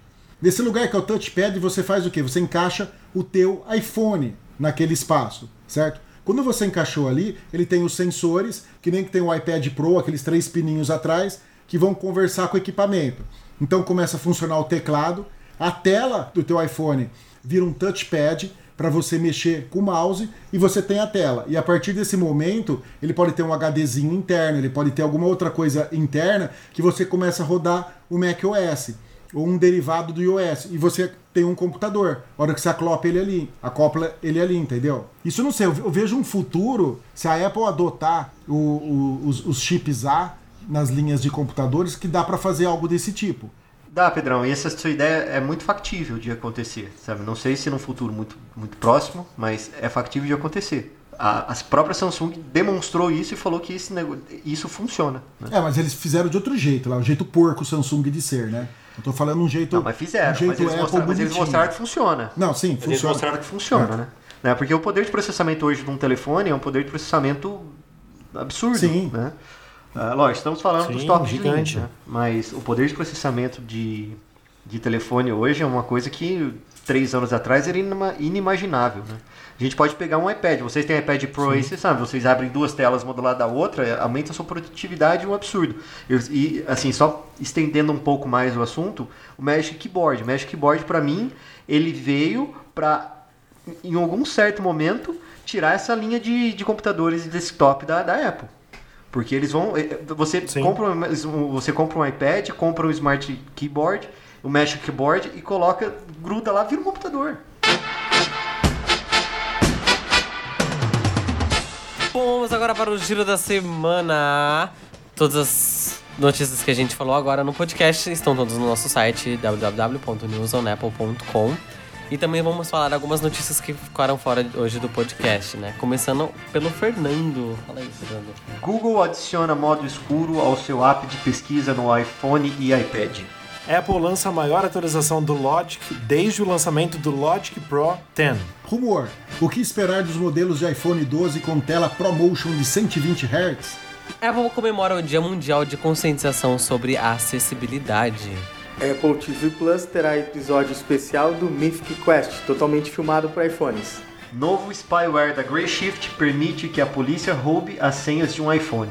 Nesse lugar que é o touchpad, você faz o quê? Você encaixa o teu iPhone naquele espaço, certo? Quando você encaixou ali, ele tem os sensores, que nem que tem o iPad Pro, aqueles três pininhos atrás, que vão conversar com o equipamento. Então começa a funcionar o teclado, a tela do teu iPhone vira um touchpad para você mexer com o mouse e você tem a tela. E a partir desse momento, ele pode ter um HDzinho interno, ele pode ter alguma outra coisa interna que você começa a rodar o macOS ou um derivado do iOS e você tem um computador. A hora que você acopla ele ali, acopla ele ali, entendeu? Isso eu não sei, eu vejo um futuro se a Apple adotar o- o- os, os chips A nas linhas de computadores que dá para fazer algo desse tipo. Dá, Pedrão, e essa sua ideia é muito factível de acontecer, sabe? Não sei se num futuro muito, muito próximo, mas é factível de acontecer. a, a própria Samsung demonstrou isso e falou que esse nego- isso funciona. né? É, mas eles fizeram de outro jeito lá, o jeito porco Samsung de ser, né? Eu tô falando um jeito. Não, mas fizeram, um jeito mas eles, Apple mostraram, mas eles mostraram que funciona. Não, sim, Mas Eles funciona. mostraram que funciona, É. né? né? Porque o poder de processamento hoje de um telefone é um poder de processamento absurdo, Sim. né? Ah, lógico, estamos falando Sim, dos top de gigante. linha, né? Mas o poder de processamento de, de telefone hoje é uma coisa que três anos atrás era inima- inimaginável, né? A gente pode pegar um iPad, vocês têm iPad Pro aí, vocês sabem, vocês abrem duas telas uma do lado da outra, aumenta a sua produtividade um absurdo. Eu- E, assim, só estendendo um pouco mais o assunto, o Magic Keyboard. O Magic Keyboard, para mim, ele veio para, em algum certo momento, tirar essa linha de, de computadores de desktop da, da Apple. Porque eles vão. eh, Você Sim. compra, um- você compra um iPad, compra um Smart Keyboard, o Magic Keyboard e coloca, gruda lá, vira um computador. Bom, vamos agora para o giro da semana. Todas as notícias que a gente falou agora no podcast estão todas no nosso site www.newsonapple.com. E também vamos falar algumas notícias que ficaram fora hoje do podcast, né? Começando pelo Fernando. Fala aí, Fernando. Google adiciona modo escuro ao seu app de pesquisa no iPhone e iPad. Apple lança a maior atualização do Logic desde o lançamento do Logic Pro 10. Rumor: o que esperar dos modelos de iPhone 12 com tela ProMotion de 120 Hz? Apple comemora o Dia Mundial de Conscientização sobre a Acessibilidade. Apple TV Plus terá episódio especial do Mythic Quest, totalmente filmado para iPhones. Novo spyware da Grayshift permite que a polícia roube as senhas de um iPhone.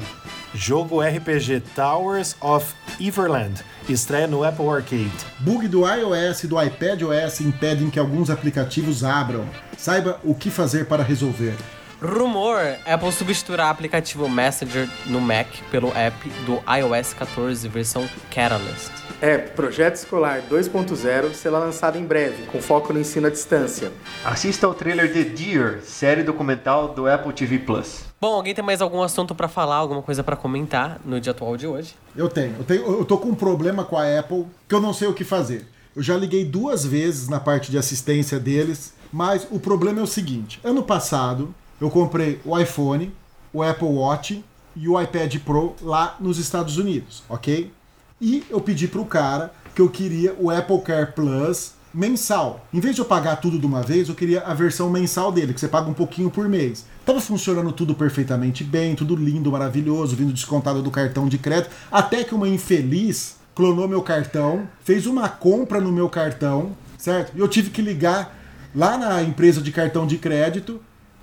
Jogo RPG Towers of Everland estreia no Apple Arcade. Bug do iOS e do iPadOS impedem que alguns aplicativos abram. Saiba o que fazer para resolver. Rumor: Apple substituirá aplicativo Messenger no Mac pelo app do iOS 14 versão Catalyst. App Projeto Escolar 2.0 será lançado em breve, com foco no ensino à distância. Assista ao trailer de Deer, série documental do Apple TV Plus. Bom, alguém tem mais algum assunto pra falar, alguma coisa pra comentar no dia atual de hoje? Eu tenho, eu tenho, eu tô com um problema com a Apple que eu não sei o que fazer. Eu já liguei duas vezes na parte de assistência deles, mas o problema é o seguinte: ano passado eu comprei o iPhone, o Apple Watch e o iPad Pro lá nos Estados Unidos, ok? E eu pedi pro cara que eu queria o Apple Care Plus mensal. Em vez de eu pagar tudo de uma vez, eu queria a versão mensal dele, que você paga um pouquinho por mês. Tava funcionando tudo perfeitamente bem, tudo lindo, maravilhoso, vindo descontado do cartão de crédito, até que uma infeliz clonou meu cartão, fez uma compra no meu cartão, certo? E eu tive que ligar lá na empresa de cartão de crédito,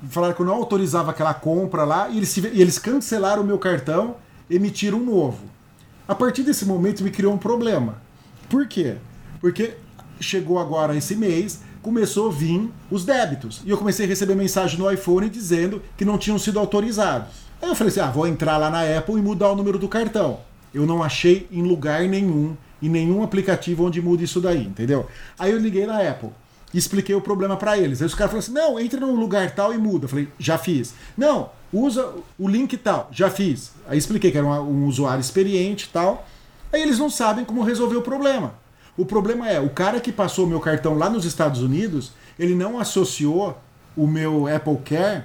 falaram que eu não autorizava aquela compra lá, e eles, e eles cancelaram o meu cartão, emitiram um novo. A partir desse momento me criou um problema. Por quê? Porque chegou agora esse mês, começou a vir os débitos. E eu comecei a receber mensagem no iPhone dizendo que não tinham sido autorizados. Aí eu falei assim: ah, vou entrar lá na Apple e mudar o número do cartão. Eu não achei em lugar nenhum, em nenhum aplicativo onde muda isso daí, entendeu? Aí eu liguei na Apple expliquei o problema pra eles. Aí os caras falaram assim: não, entra num lugar tal e muda. Eu falei: já fiz. Não, usa o link tal, já fiz. Aí expliquei que era um, um usuário experiente e tal. Aí eles não sabem como resolver o problema. O problema é, o cara que passou o meu cartão lá nos Estados Unidos, ele não associou o meu Apple Care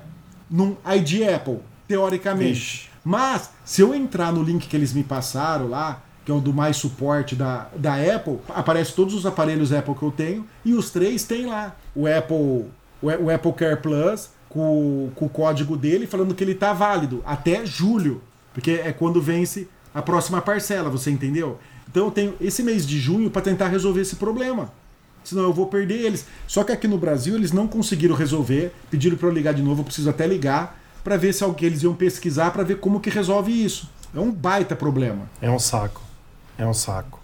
num ID Apple, teoricamente. Vixe. Mas, se eu entrar no link que eles me passaram lá, que é o do mais suporte da, da Apple, aparece todos os aparelhos Apple que eu tenho, e os três tem lá. O Apple, o, o Apple Care Plus, com, com o código dele, falando que ele tá válido até julho. Porque é quando vence a próxima parcela, você entendeu? Então eu tenho esse mês de junho para tentar resolver esse problema. Senão eu vou perder eles. Só que aqui no Brasil eles não conseguiram resolver. Pediram para eu ligar de novo, eu preciso até ligar para ver se alguém eles iam pesquisar para ver como que resolve isso. É um baita problema. É um saco. É um saco.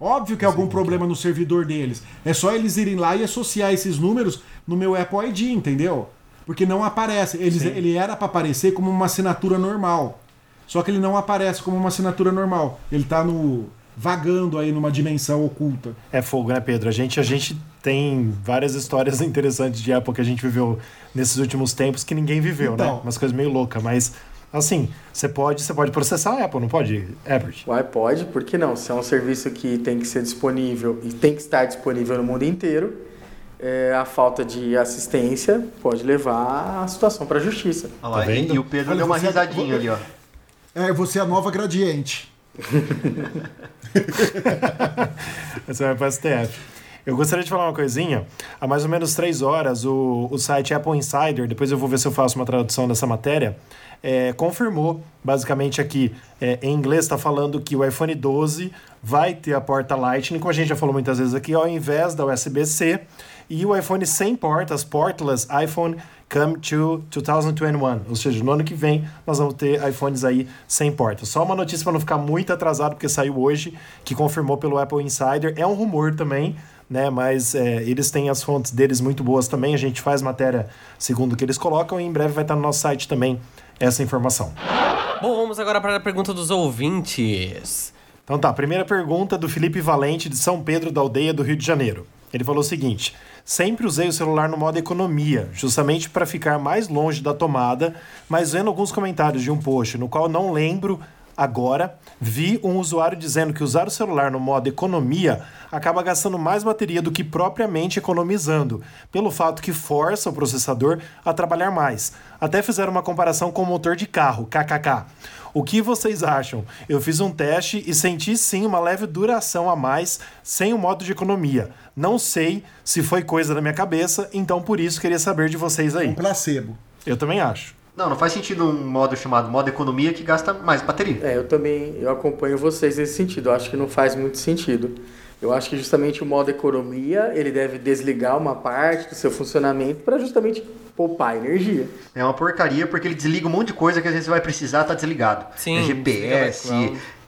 Óbvio que é algum problema no servidor deles. É só eles irem lá e associar esses números no meu Apple ID, entendeu? Porque não aparece. Eles, ele era para aparecer como uma assinatura normal. Só que ele não aparece como uma assinatura normal. Ele tá no vagando aí numa dimensão oculta. É fogo, né, Pedro? A gente, a gente tem várias histórias interessantes de Apple que a gente viveu nesses últimos tempos que ninguém viveu, né? Então. Umas coisas meio loucas, mas assim, você pode, você pode processar a Apple, não pode, Herbert? O iPod, por que não? Se é um serviço que tem que ser disponível e tem que estar disponível no mundo inteiro, é, a falta de assistência pode levar a situação para a justiça. Olha lá, Tá vendo? e o Pedro Olha, deu uma você- risadinha ali, ó. É, você é a nova gradiente. Você vai para o STF. Eu gostaria de falar uma coisinha. Há mais ou menos três horas, o, o site Apple Insider, depois eu vou ver se eu faço uma tradução dessa matéria, é, confirmou, basicamente aqui, é, em inglês, está falando que o iPhone 12 vai ter a porta Lightning, como a gente já falou muitas vezes aqui, ao invés da USB-C, e o iPhone sem portas, portless iPhone Come to 2021, ou seja, no ano que vem nós vamos ter iPhones aí sem porta. Só uma notícia para não ficar muito atrasado, porque saiu hoje, que confirmou pelo Apple Insider. É um rumor também, né? Mas é, eles têm as fontes deles muito boas também. A gente faz matéria segundo o que eles colocam e em breve vai estar no nosso site também essa informação. Bom, vamos agora para a pergunta dos ouvintes. Então tá, primeira pergunta do Felipe Valente, de São Pedro da Aldeia, do Rio de Janeiro. Ele falou o seguinte: sempre usei o celular no modo economia, justamente para ficar mais longe da tomada, mas vendo alguns comentários de um post, no qual não lembro agora, vi um usuário dizendo que usar o celular no modo economia acaba gastando mais bateria do que propriamente economizando, pelo fato que força o processador a trabalhar mais. Até fizeram uma comparação com o motor de carro, kkk. O que vocês acham? Eu fiz um teste e senti sim uma leve duração a mais sem o modo de economia. Não sei se foi coisa da minha cabeça, então por isso queria saber de vocês Um aí. placebo. Eu também acho. Não, não faz sentido um modo chamado modo economia que gasta mais bateria. É, eu também eu acompanho vocês nesse sentido. Eu acho que não faz muito sentido. Eu acho que justamente o modo economia ele deve desligar uma parte do seu funcionamento para justamente poupar energia. É uma porcaria porque ele desliga um monte de coisa que às vezes você vai precisar tá desligado. Sim, É desliga GPS.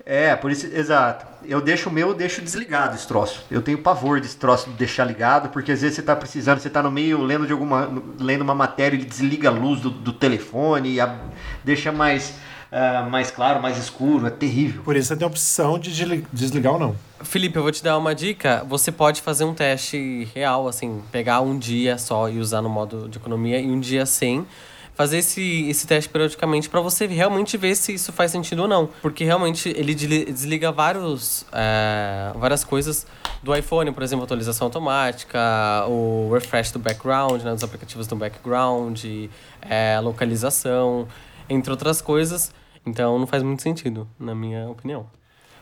É, por isso, exato. Eu deixo o meu, eu deixo desligado esse troço. Eu tenho pavor desse troço de deixar ligado, porque às vezes você tá precisando, você tá no meio lendo de alguma lendo uma matéria, ele desliga a luz do, do telefone e a- deixa mais ah, mais claro, mais escuro, é terrível. Por isso você tem a opção de desli- desligar ou não. Felipe, eu vou te dar uma dica. Você pode fazer um teste real, assim, pegar um dia só e usar no modo de economia e um dia sem. Fazer esse, esse teste periodicamente para você realmente ver se isso faz sentido ou não. Porque realmente ele desli- desliga vários, é, várias coisas do iPhone, por exemplo, atualização automática, o refresh do background, né, dos aplicativos do background, é, localização, entre outras coisas. Então não faz muito sentido, na minha opinião.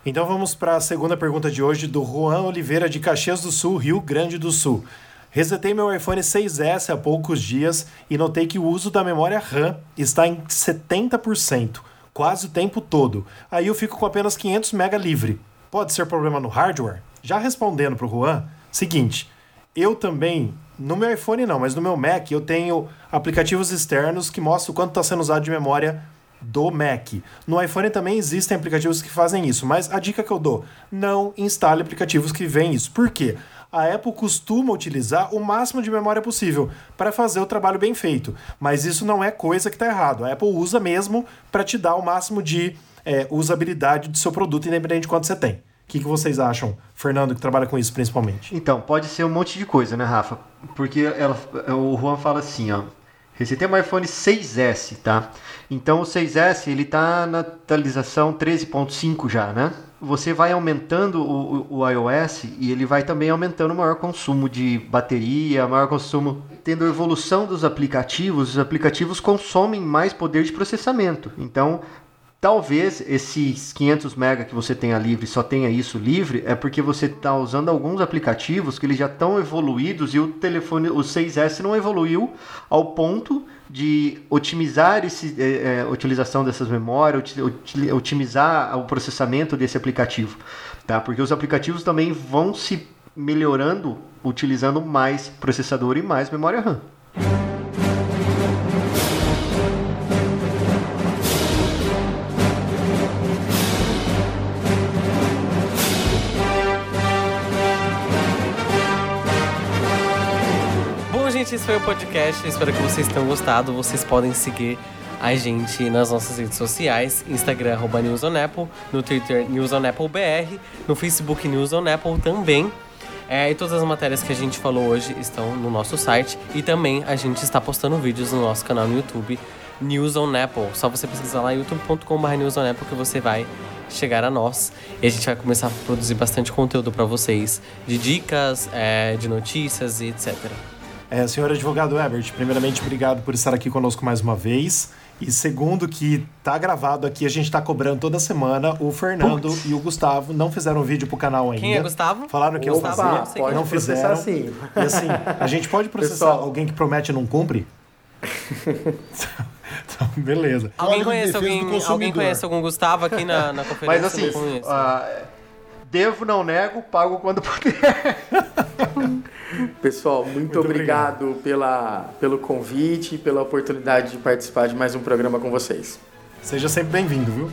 Então vamos para a segunda pergunta de hoje do Juan Oliveira de Caxias do Sul, Rio Grande do Sul. Resetei meu iPhone 6S há poucos dias e notei que o uso da memória RAM está em 70%, quase o tempo todo. Aí eu fico com apenas 500 MB livre. Pode ser problema no hardware? Já respondendo para o Juan, seguinte, eu também, no meu iPhone não, mas no meu Mac eu tenho aplicativos externos que mostram quanto está sendo usado de memória do Mac. No iPhone também existem aplicativos que fazem isso, mas a dica que eu dou, não instale aplicativos que veem isso. Por quê? A Apple costuma utilizar o máximo de memória possível para fazer o trabalho bem feito, mas isso não é coisa que está errado. A Apple usa mesmo para te dar o máximo de é, usabilidade do seu produto, independente de quanto você tem. O que, que vocês acham, Fernando, que trabalha com isso principalmente? Então, pode ser um monte de coisa, né, Rafa? Porque ela, o Juan fala assim, ó. Resetei um iPhone 6S, tá? Então o 6S ele tá na atualização 13.5 já, né? Você vai aumentando o, o, iOS e ele vai também aumentando o maior consumo de bateria, maior consumo. Tendo a evolução dos aplicativos, os aplicativos consomem mais poder de processamento. Então, Talvez esses 500 MB que você tenha livre, só tenha isso livre, é porque você está usando alguns aplicativos que eles já estão evoluídos e o telefone, o 6S não evoluiu ao ponto de otimizar esse, é, é, utilização dessas memórias, otimizar o processamento desse aplicativo, tá? Porque os aplicativos também vão se melhorando utilizando mais processador e mais memória RAM. Foi o podcast. Espero que vocês tenham gostado. Vocês podem seguir a gente nas nossas redes sociais: Instagram, arroba News on Apple, no Twitter, News on Apple BR, no Facebook, News on Apple também. É, e todas as matérias que a gente falou hoje estão no nosso site. E também a gente está postando vídeos no nosso canal no YouTube, News on Apple. Só você pesquisar lá youtube.com.br News on Apple que você vai chegar a nós. E a gente vai começar a produzir bastante conteúdo para vocês, de dicas, é, de notícias e etc. É, senhor advogado Ebert, primeiramente, obrigado por estar aqui conosco mais uma vez. E segundo, que tá gravado aqui, a gente tá cobrando toda semana. O Fernando Putz. e o Gustavo não fizeram vídeo pro canal ainda. Quem é Gustavo? Falaram que Opa, eu fazer, pode não fizeram. Sim. E assim, a gente pode processar Pessoal, alguém que promete e não cumpre? então, beleza. Alguém conhece, alguém, alguém conhece algum Gustavo aqui na, na conferência? Mas assim, uh, devo, não nego, pago quando puder. Pessoal, muito, muito obrigado, obrigado, Pela, pelo convite e pela oportunidade de participar de mais um programa com vocês. Seja sempre bem-vindo, viu?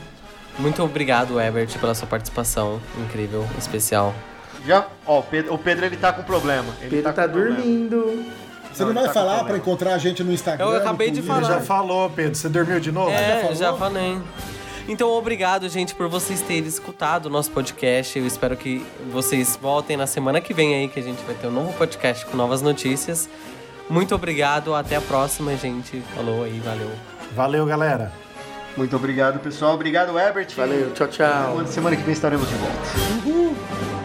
Muito obrigado, Ebert, pela sua participação incrível, especial. Já, ó, o Pedro, o Pedro ele tá com problema. Ele Pedro tá, tá dormindo. Você não, não vai tá falar para encontrar a gente no Instagram? Eu acabei de falar. Ele já falou, Pedro. Você dormiu de novo? É, já, já falei. Então, obrigado, gente, por vocês terem escutado o nosso podcast. Eu espero que vocês voltem na semana que vem aí, que a gente vai ter um novo podcast com novas notícias. Muito obrigado, até a próxima, gente. Falou aí, valeu. Valeu, galera. Muito obrigado, pessoal. Obrigado, Herbert. Valeu, tchau, tchau. Semana que vem estaremos de volta. Uhul.